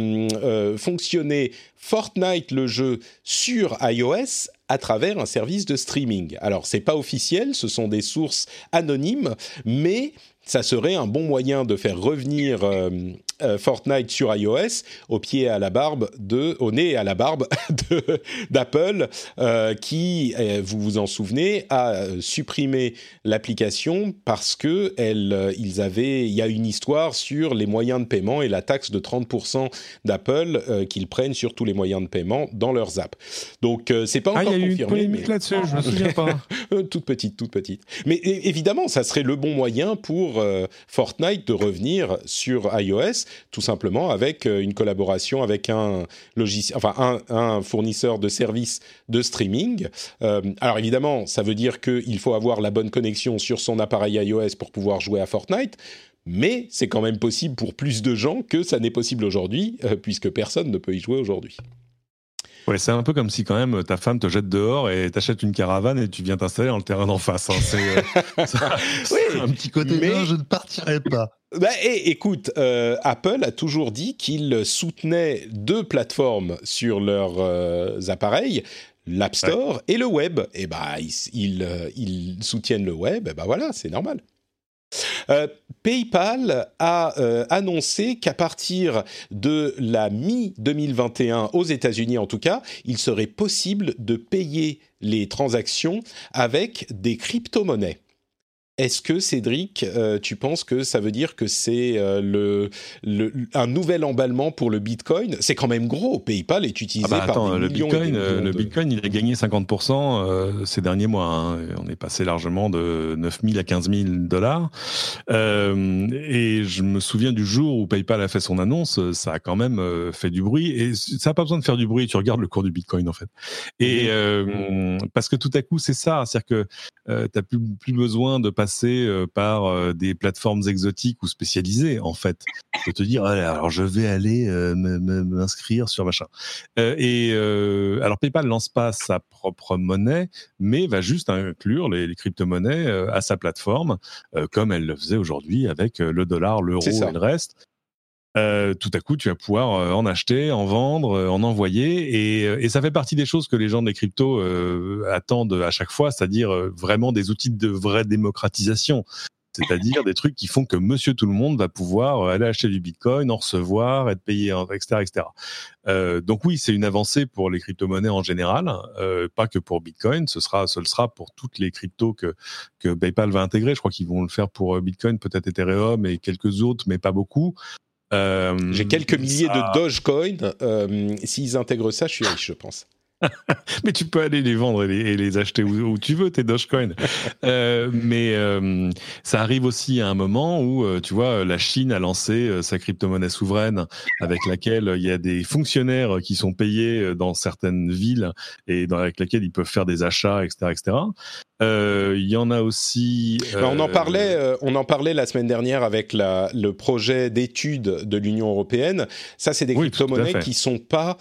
euh, fonctionner Fortnite le jeu sur iOS à travers un service de streaming. Alors c'est pas officiel, ce sont des sources anonymes, mais ça serait un bon moyen de faire revenir euh, euh, Fortnite sur iOS au pied et à la barbe de, au nez et à la barbe d'Apple, euh, qui, vous vous en souvenez, a supprimé l'application parce que elle, ils avaient, il y a une histoire sur les moyens de paiement et la taxe de 30% d'Apple qu'ils prennent sur tous les moyens de paiement dans leurs apps. Donc c'est pas Ah, il encore y a eu une confirmé. polémique mais- là-dessus, je me souviens pas. toute petite, toute petite. Mais évidemment, ça serait le bon moyen pour euh, Fortnite de revenir sur iOS, tout simplement avec euh, une collaboration avec un enfin un, fournisseur de services de streaming. Euh, alors évidemment, ça veut dire qu'il faut avoir la bonne connexion sur son appareil iOS pour pouvoir jouer à Fortnite. Mais c'est quand même possible pour plus de gens que ça n'est possible aujourd'hui, puisque personne ne peut y jouer aujourd'hui. Ouais, c'est un peu comme si quand même ta femme te jette dehors et t'achètes une caravane et tu viens t'installer dans le terrain d'en face. hein. C'est euh, un petit côté. mais- Non, je ne partirai pas. Bah, et, écoute, euh, Apple a toujours dit qu'il soutenait deux plateformes sur leurs euh, appareils, l'App Store et le web. Et bah, ils, ils, ils soutiennent le web, et bah voilà, c'est normal. Euh, PayPal a euh, annoncé qu'à partir de la mi-2021, aux États-Unis en tout cas, il serait possible de payer les transactions avec des crypto-monnaies. Est-ce que Cédric, euh, tu penses que ça veut dire que c'est euh, le, le- un nouvel emballement pour le Bitcoin? C'est quand même gros. PayPal est utilisé Ah bah par attends, des le millions et des Bitcoin, euh, le Bitcoin, il a gagné 50% euh, ces derniers mois. hein. On est passé largement de 9 000 à 15 000 dollars. Et je me souviens du jour où PayPal a fait son annonce, ça a quand même fait du bruit. Et ça n'a pas besoin de faire du bruit. Tu regardes le cours du Bitcoin en fait. Et parce que tout à coup, c'est ça, c'est-à-dire que euh, t'as plus plus besoin de passer euh, par euh, des plateformes exotiques ou spécialisées en fait. De te dire Ah, alors je vais aller euh, m'inscrire sur machin. Et alors PayPal lance pas sa propre monnaie mais va juste inclure les, les crypto-monnaies à sa plateforme comme elle le faisait aujourd'hui avec le dollar l'euro et le reste euh, tout à coup, tu vas pouvoir euh, en acheter, en vendre, euh, en envoyer, et, ça fait partie des choses que les gens des cryptos attendent à chaque fois, c'est-à-dire vraiment des outils de vraie démocratisation, c'est-à-dire des trucs qui font que Monsieur tout le monde va pouvoir aller acheter du Bitcoin, en recevoir, être payé, etc., etc. Donc oui, c'est une avancée pour les crypto-monnaies en général, pas que pour Bitcoin. Ce sera, ce sera pour toutes les cryptos que que PayPal va intégrer. Je crois qu'ils vont le faire pour Bitcoin, peut-être Ethereum et quelques autres, mais pas beaucoup. Euh, J'ai quelques milliers ça- de Dogecoin. Euh, S'ils intègrent ça, je suis riche, je pense. Mais tu peux aller les vendre et les, et les acheter où, où tu veux, tes Dogecoin. euh, mais euh, ça arrive aussi à un moment où, euh, tu vois, la Chine a lancé sa crypto-monnaie souveraine avec laquelle il y a des fonctionnaires qui sont payés dans certaines villes et dans, avec laquelle ils peuvent faire des achats, etc. etc. Euh, Il y en a aussi... On en parlait, euh, on en parlait la semaine dernière avec la, le projet d'étude de l'Union européenne. Ça, c'est des Oui, crypto-monnaies qui sont pas,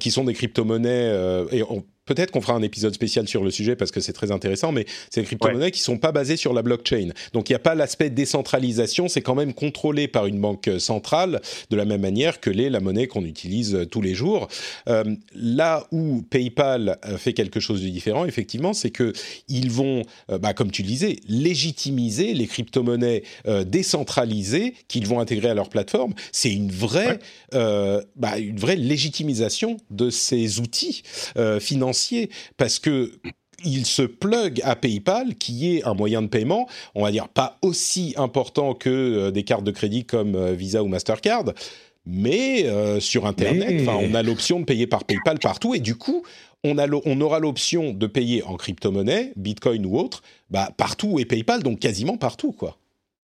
qui sont des crypto-monnaies et on- peut-être qu'on fera un épisode spécial sur le sujet parce que c'est très intéressant, mais c'est des crypto-monnaies qui sont pas basées sur la blockchain. Donc il n'y a pas l'aspect décentralisation, c'est quand même contrôlé par une banque centrale de la même manière que l'est la monnaie qu'on utilise tous les jours. Euh, là où PayPal fait quelque chose de différent, effectivement, c'est que ils vont, euh, bah, comme tu le disais, légitimiser les crypto-monnaies euh, décentralisées qu'ils vont intégrer à leur plateforme. C'est une vraie, bah, une vraie légitimisation de ces outils financiers parce que il se plug à PayPal, qui est un moyen de paiement, on va dire pas aussi important que des cartes de crédit comme Visa ou Mastercard, mais euh, sur Internet, on a l'option de payer par PayPal partout, et du coup, on, a on aura l'option de payer en crypto-monnaie, Bitcoin ou autre, bah, partout et PayPal, donc quasiment partout, quoi.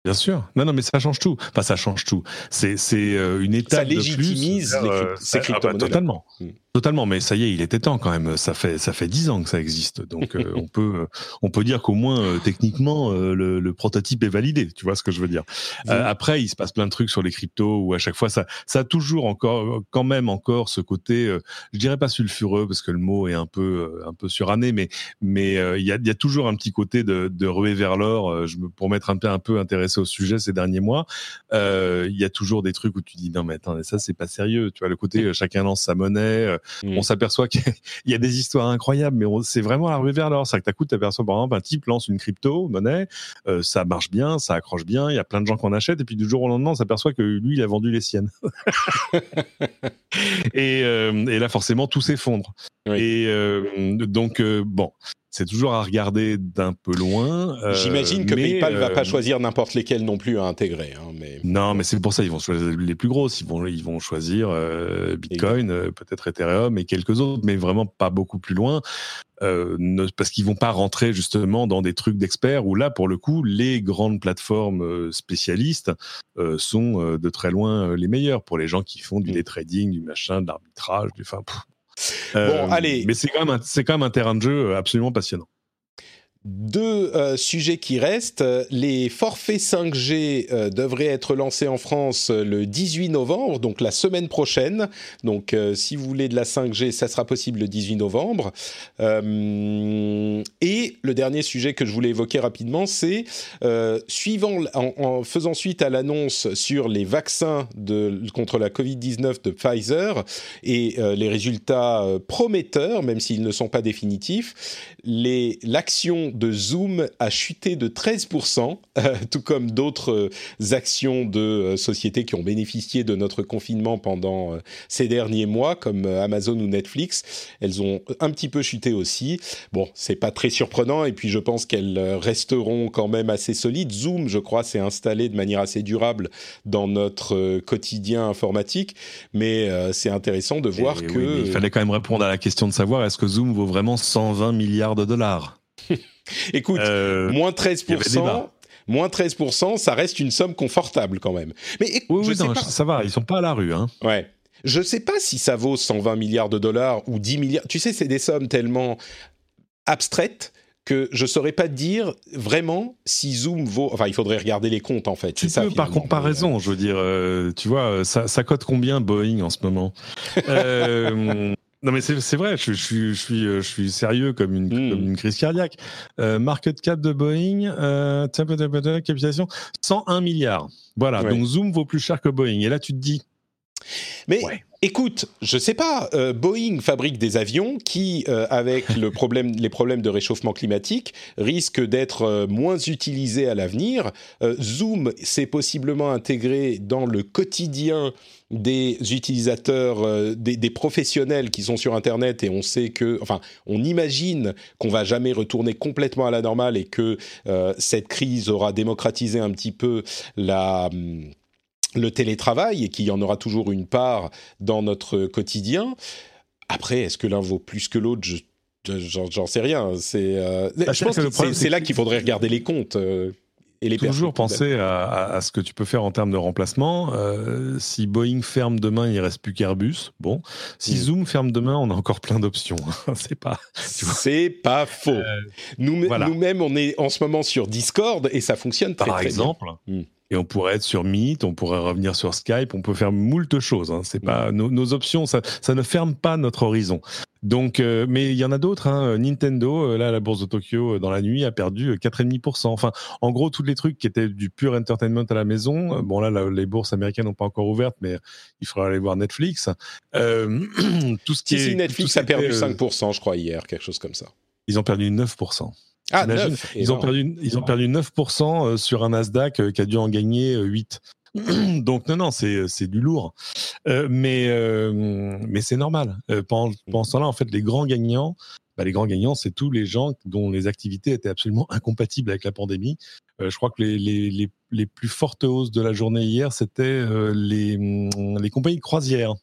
Bien sûr. Non, non, mais ça change tout. Enfin, ça change tout. C'est euh, une étape ça légitimise de plus. Euh, ces ah, bah, totalement. Hmm. Totalement, mais ça y est, il était temps quand même. Ça fait ça fait dix ans que ça existe, donc euh, on peut on peut dire qu'au moins euh, techniquement euh, le, le, prototype est validé. Tu vois ce que je veux dire? Après, il se passe plein de trucs sur les cryptos où à chaque fois ça ça a toujours encore quand même encore ce côté, je dirais pas sulfureux parce que le mot est un peu un peu suranné, mais mais il y a y a toujours un petit côté de de ruer vers l'or. Je me pour m'être un peu un peu intéressé au sujet ces derniers mois, il y a toujours des trucs où tu dis non mais attends ça c'est pas sérieux. Tu vois le côté chacun lance sa monnaie On s'aperçoit qu'il y a des histoires incroyables, mais c'est vraiment arrivé vers l'or. C'est que d'un coup, tu aperçois par exemple un type lance une crypto monnaie, euh, ça marche bien, ça accroche bien, il y a plein de gens qu'on achète, et puis du jour au lendemain, on s'aperçoit que lui, il a vendu les siennes. Euh, et, là, forcément, tout s'effondre. Et euh, donc, bon, c'est toujours à regarder d'un peu loin. Euh, J'imagine que PayPal ne va pas euh, choisir n'importe lesquels non plus à intégrer. Hein, mais... Non, mais c'est pour ça ils vont choisir les plus grosses. Ils vont, ils vont choisir euh, Bitcoin, peut-être Ethereum et quelques autres, mais vraiment pas beaucoup plus loin. Ne, parce qu'ils vont pas rentrer justement dans des trucs d'experts où là, pour le coup, les grandes plateformes spécialistes sont de très loin les meilleures pour les gens qui font du mm. day trading, du machin, de l'arbitrage, du. Enfin, bon, euh, allez. Mais c'est quand, même un, quand même un terrain de jeu absolument passionnant deux euh, sujets qui restent. Les forfaits 5G euh, devraient être lancés en France euh, le 18 novembre, donc la semaine prochaine. Donc si vous voulez de la 5G, ça sera possible le 18 novembre. et le dernier sujet que je voulais évoquer rapidement, c'est suivant, en, faisant suite à l'annonce sur les vaccins de, contre la Covid-19 de Pfizer et les résultats prometteurs, même s'ils ne sont pas définitifs, l'action de Zoom a chuté de 13%, euh, tout comme d'autres euh, actions de euh, sociétés qui ont bénéficié de notre confinement pendant ces derniers mois, comme Amazon ou Netflix. Elles ont un petit peu chuté aussi. Bon, c'est pas très surprenant, et puis je pense qu'elles resteront quand même assez solides. Zoom, je crois, s'est installé de manière assez durable dans notre quotidien informatique, mais c'est intéressant de voir que... il fallait quand même répondre à la question de savoir est-ce que Zoom vaut vraiment 120 milliards de dollars? Écoute, euh, moins 13%. Moins 13%, ça reste une somme confortable quand même. Mais écoute, oui, oui, ça va, ils sont pas à la rue. Hein. Ouais. Je sais pas si ça vaut 120 milliards de dollars ou 10 milliards. Tu sais, c'est des sommes tellement abstraites que je saurais pas dire vraiment si Zoom vaut. Enfin, il faudrait regarder les comptes en fait. Tu ça, par comparaison, je veux dire, euh, tu vois, ça, ça cote combien Boeing en ce moment? Euh, Non mais c'est vrai, je, je, je, suis, je suis sérieux comme une, hmm. comme une crise cardiaque. Euh, market cap de Boeing, euh, capitalisation 101 milliards. Voilà, donc Zoom vaut plus cher que Boeing. Et là tu te dis. Mais Écoute, je sais pas. Euh, Boeing fabrique des avions qui, euh, avec le problème, les problèmes de réchauffement climatique, risquent d'être euh, moins utilisés à l'avenir. Zoom s'est possiblement intégré dans le quotidien des utilisateurs, des, des, professionnels qui sont sur Internet et on sait que, enfin, on imagine qu'on va jamais retourner complètement à la normale et que cette crise aura démocratisé un petit peu la hum, le télétravail et qu'il y en aura toujours une part dans notre quotidien. Après, est-ce que l'un vaut plus que l'autre? J'en sais rien. C'est, euh, bah, je pense que c'est là qu'il faudrait regarder les comptes. Euh, et les Toujours penser à, ce que tu peux faire en termes de remplacement. Euh, si Boeing ferme demain, il reste plus qu'Airbus. Bon, si mm. Zoom ferme demain, on a encore plein d'options. c'est pas. C'est pas faux. Nous, Nous-mêmes, on est en ce moment sur Discord et ça fonctionne très, Par très exemple, bien. Mm et on pourrait être sur Meet, on pourrait revenir sur Skype, on peut faire moult choses. Hein. C'est pas nos, options, ça, ça, ne ferme pas notre horizon. Donc, euh, mais il y en a d'autres. Hein. Nintendo, euh, là, la bourse de Tokyo, euh, dans la nuit, a perdu 4,5%. Enfin, en gros, tous les trucs qui étaient du pur entertainment à la maison. Bon, là, la- les bourses américaines n'ont pas encore ouvertes, mais il faudra aller voir Netflix. Euh, tout ce qui Si, est, si, Netflix tout a ce perdu était, euh, 5%, je crois, hier, quelque chose comme ça. Ils ont perdu 9%. Ah, T'imagines 9 ils, ont perdu, ils ont perdu 9% euh, sur un Nasdaq euh, qui a dû en gagner euh, 8. Donc non, non, c'est c'est du lourd. Euh, mais euh, mais c'est normal. Euh, pendant, pendant ce temps-là, en fait, les grands gagnants, bah, les grands gagnants, c'est tous les gens dont les activités étaient absolument incompatibles avec la pandémie. Euh, je crois que les, les, les, les plus fortes hausses de la journée hier, c'était euh, les, hum, les compagnies de croisière.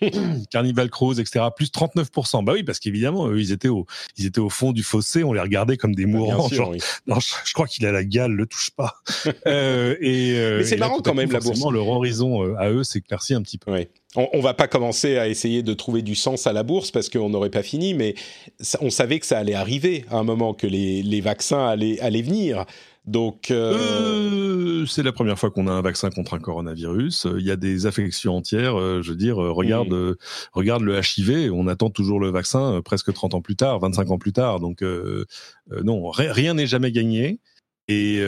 Carnival Cruise, etc. Plus 39%. Bah oui, parce qu'évidemment, eux, ils étaient au, ils étaient au fond du fossé, on les regardait comme des Bien mourants. sûr, genre, oui. non, je, je crois qu'il a la gale, le touche pas. Euh, et, euh, Mais c'est là, marrant tout à quand même, la bourse. Leur horizon euh, à eux s'éclaircit un petit peu. Ouais. On, on va pas commencer à essayer de trouver du sens à la bourse parce qu'on n'aurait pas fini, mais ça- on savait que ça allait arriver à un moment, que les, les vaccins allaient, allaient venir. Donc, euh, Euh, c'est la première fois qu'on a un vaccin contre un coronavirus. Il y a des affections entières. euh, je veux dire, regarde, Mm. regarde le HIV. On attend toujours le vaccin presque 30 ans plus tard, 25 ans plus tard. Donc euh, non, ri- rien n'est jamais gagné. Et,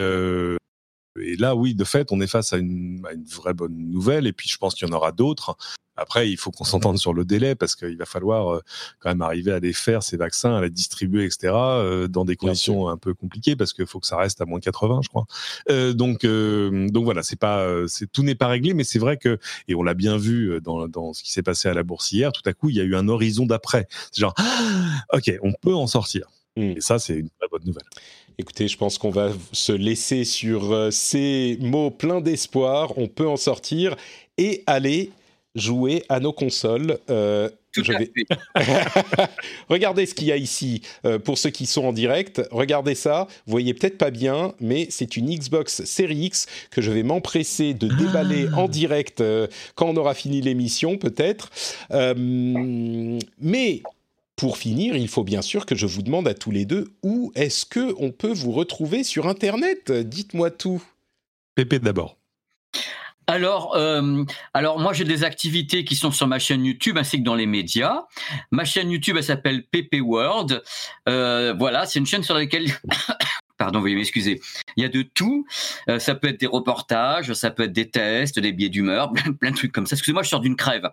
et là, oui, de fait, on est face à une, à une vraie bonne nouvelle. Et puis, je pense qu'il y en aura d'autres. Après, il faut qu'on s'entende sur le délai parce qu'il va falloir euh, quand même arriver à les faire, ces vaccins, à les distribuer, etc., euh, dans des conditions un peu compliquées parce qu'il faut que ça reste à moins 80, je crois. Euh, donc, euh, donc voilà, c'est pas, c'est tout n'est pas réglé, mais c'est vrai que, et on l'a bien vu dans, dans ce qui s'est passé à la bourse hier, tout à coup, il y a eu un horizon d'après. C'est genre, ah, ok, on peut en sortir. Et ça, c'est une très bonne nouvelle. écoutez, je pense qu'on va se laisser sur euh, ces mots pleins d'espoir. On peut en sortir et aller jouer à nos consoles. Euh, Tout je à vais- fait. regardez ce qu'il y a ici euh, pour ceux qui sont en direct. Regardez ça. Vous voyez peut-être pas bien, mais c'est une Xbox Series X que je vais m'empresser de déballer en direct euh, quand on aura fini l'émission, peut-être. Euh, mais pour finir, il faut bien sûr que je vous demande à tous les deux où est-ce que on peut vous retrouver sur Internet? Dites-moi tout. Pépé d'abord. Alors, euh, alors moi j'ai des activités qui sont sur ma chaîne YouTube ainsi que dans les médias. Ma chaîne YouTube elle s'appelle PP World. Euh, voilà, c'est une chaîne sur laquelle Pardon, veuillez m'excuser. Il y a de tout. Euh, ça peut être des reportages, ça peut être des tests, des billets d'humeur, plein, plein de trucs comme ça. Excusez-moi, je sors d'une crève.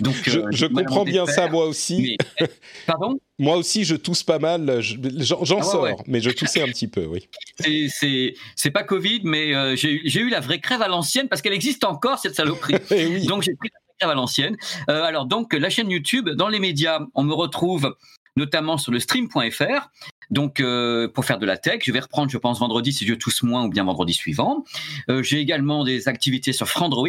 Donc, Je, euh, je comprends bien ça moi aussi. mais- Pardon? Moi aussi, je tousse pas mal. Je- J'en Ah ouais, sors, ouais. mais je toussais un petit peu, oui. C'est- pas Covid, mais euh, j'ai eu- la vraie crève à l'ancienne parce qu'elle existe encore cette saloperie. Eh oui. Donc j'ai pris la crève à l'ancienne. Euh, alors donc la chaîne YouTube, dans les médias, on me retrouve notamment sur le stream.fr. Donc euh, pour faire de la tech, je vais reprendre, je pense vendredi si je tousse moins ou bien vendredi suivant. Euh, j'ai également des activités sur Frandroid.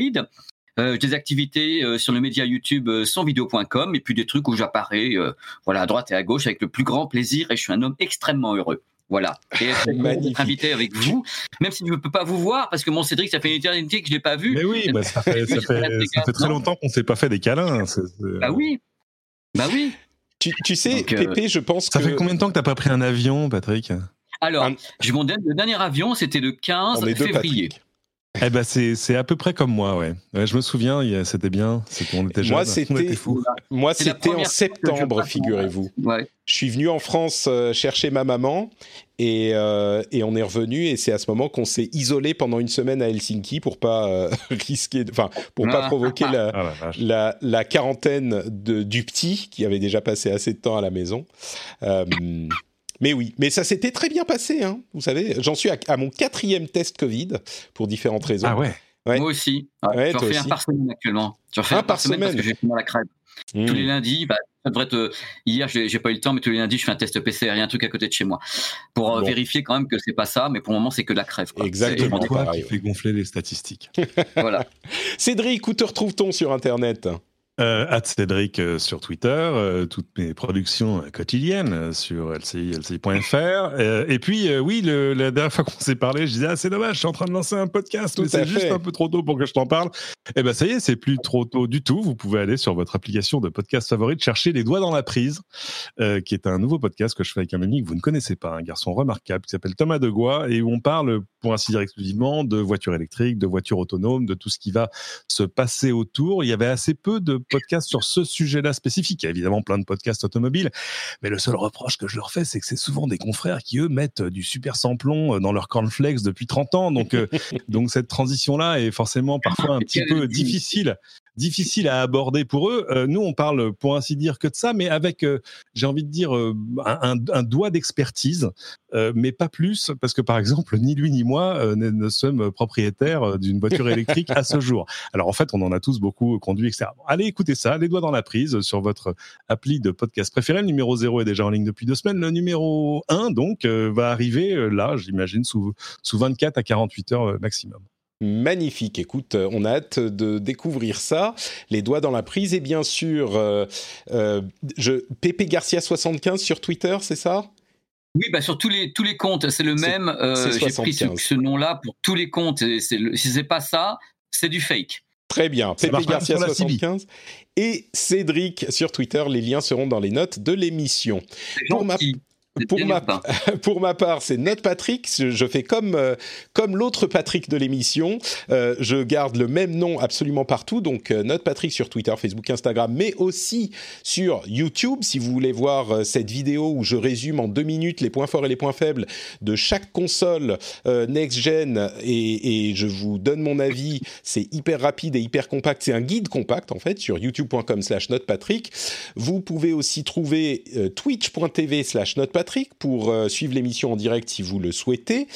Euh, des activités euh, sur le média YouTube euh, sonvideo.com et puis des trucs où j'apparais euh, voilà à droite et à gauche avec le plus grand plaisir et je suis un homme extrêmement heureux. Voilà. Et être invité avec vous, même si je ne peux pas vous voir, parce que mon Cédric, ça fait une éternité que je l'ai pas vu. Mais oui, bah, ça, fait, ça, fait, ça fait très longtemps qu'on s'est pas fait des câlins. C'est- Bah oui. Bah oui. Tu, tu sais, Donc, euh, Pépé, je pense Ça que... fait combien de temps que t'as pas pris un avion, Patrick? Alors, Un- j'ai mon dernier- le dernier avion, c'était le 15 On est deux février. Patrick. Eh ben c'est c'est à peu près comme moi, ouais. Ouais, je me souviens, c'était bien, c'était on était jeunes, Moi, on c'était-. Moi, c'était en septembre, figurez-vous. Ouais. Je suis venu en France euh, chercher ma maman et, euh, et on est revenu et c'est à ce moment qu'on s'est isolé pendant une semaine à Helsinki pour pas euh, risquer, enfin pour pas Ah. provoquer la, Ah la, la quarantaine de, du petit qui avait déjà passé assez de temps à la maison. Euh, mais oui, mais ça s'était très bien passé, hein, vous savez. J'en suis à, à mon quatrième test Covid pour différentes raisons. Ah ouais. Ouais. Moi aussi. Ouais, Ouais, J'en fais un par semaine actuellement. J'en fais Un un, par par semaine, parce que j'ai la crève. Mmh. Tous les lundis, bah, ça devrait être. Hier, j'ai pas eu le temps, mais tous les lundis, je fais un test PCR. Il y a un truc à côté de chez moi pour euh, Bon. vérifier quand même que c'est pas ça. Mais pour le moment, c'est que la crève. Quoi. Exactement. C'est- Et toi pareil, qui fais gonfler les statistiques. Voilà. Cédric, où te retrouve-t-on sur Internet? Euh, at Cédric euh, sur Twitter, euh, toutes mes productions euh, quotidiennes euh, sur LCI, LCI.fr. Euh, et puis, euh, oui, le- la dernière fois qu'on s'est parlé, je disais, ah, c'est dommage, je suis en train de lancer un podcast, Tout mais c'est juste un peu trop tôt pour que je t'en parle. Eh ben ça y est, c'est plus trop tôt du tout. Vous pouvez aller sur votre application de podcast favorite, chercher Les Doigts dans la prise, euh, qui est un nouveau podcast que je fais avec un ami que vous ne connaissez pas, un garçon remarquable qui s'appelle Thomas Degois, et où on parle, pour ainsi dire exclusivement, de voitures électriques, de voitures autonomes, de tout ce qui va se passer autour. Il y avait assez peu de podcasts sur ce sujet-là spécifique. Il y a évidemment plein de podcasts automobiles, mais le seul reproche que je leur fais, c'est que c'est souvent des confrères qui, eux, mettent du super samplon dans leur cornflakes depuis 30 ans. Donc, euh, donc cette transition-là est forcément parfois un petit peu difficile difficile à aborder pour eux. Euh, nous, on parle pour ainsi dire que de ça, mais avec, euh, j'ai envie de dire, euh, un, un, doigt d'expertise, mais pas plus, parce que par exemple, ni lui ni moi ne, sommes propriétaires d'une voiture électrique à ce jour. Alors en fait, on en a tous beaucoup conduit, etc. allez écouter ça, les doigts dans la prise sur votre appli de podcast préféré. Le numéro 0 est déjà en ligne depuis deux semaines. Le numéro 1, donc, va arriver là, j'imagine, sous, sous 24 à 48 heures maximum. Magnifique. Écoute, euh, on a hâte de découvrir ça. Les doigts dans la prise et bien sûr, euh, euh je, Pepe Garcia 75 sur Twitter, c'est ça? Oui, bah sur tous les tous les comptes, c'est le même. Euh, J'ai pris ce, nom-là pour tous les comptes. Et le, si c'est pas ça, c'est du fake. Très bien. Pepe Garcia 75 et Cédric sur Twitter. Les liens seront dans les notes de l'émission. Pour ma pour ma, pour ma part, c'est Note Patrick. Je fais comme, euh, comme l'autre Patrick de l'émission. Euh, je garde le même nom absolument partout. Donc, euh, Note Patrick sur Twitter, Facebook, Instagram, mais aussi sur YouTube. Si vous voulez voir cette vidéo où je résume en deux minutes les points forts et les points faibles de chaque console next-gen et, et, je vous donne mon avis, c'est hyper rapide et hyper compact. C'est un guide compact, en fait, sur youtube.com slash notepatrick. Vous pouvez aussi trouver twitch.tv slash notepatrick Patrick pour euh, suivre l'émission en direct si vous le souhaitez.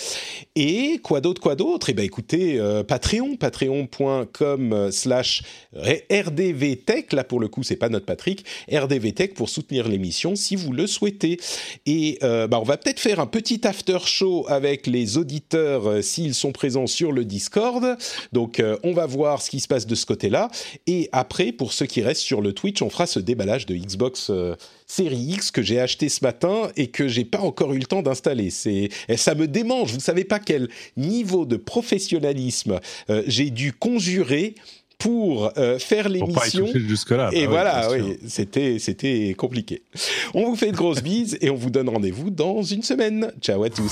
Et quoi d'autre, quoi d'autre? Eh bien écoutez, euh, Patreon, patreon.com euh, slash rdvtech, là pour le coup c'est pas notre Patrick, rdvtech pour soutenir l'émission si vous le souhaitez. Et bah, on va peut-être faire un petit after show avec les auditeurs s'ils sont présents sur le Discord. Donc on va voir ce qui se passe de ce côté-là. Et après, pour ceux qui restent sur le Twitch, on fera ce déballage de Xbox série X que j'ai acheté ce matin et que j'ai pas encore eu le temps d'installer. C'est, ça me démange. Vous ne savez pas quel niveau de professionnalisme euh, j'ai dû conjurer pour euh, faire l'émission. jusque-là. Et bah voilà, oui, c'était, c'était compliqué. On vous fait de grosses bises et on vous donne rendez-vous dans une semaine. Ciao à tous.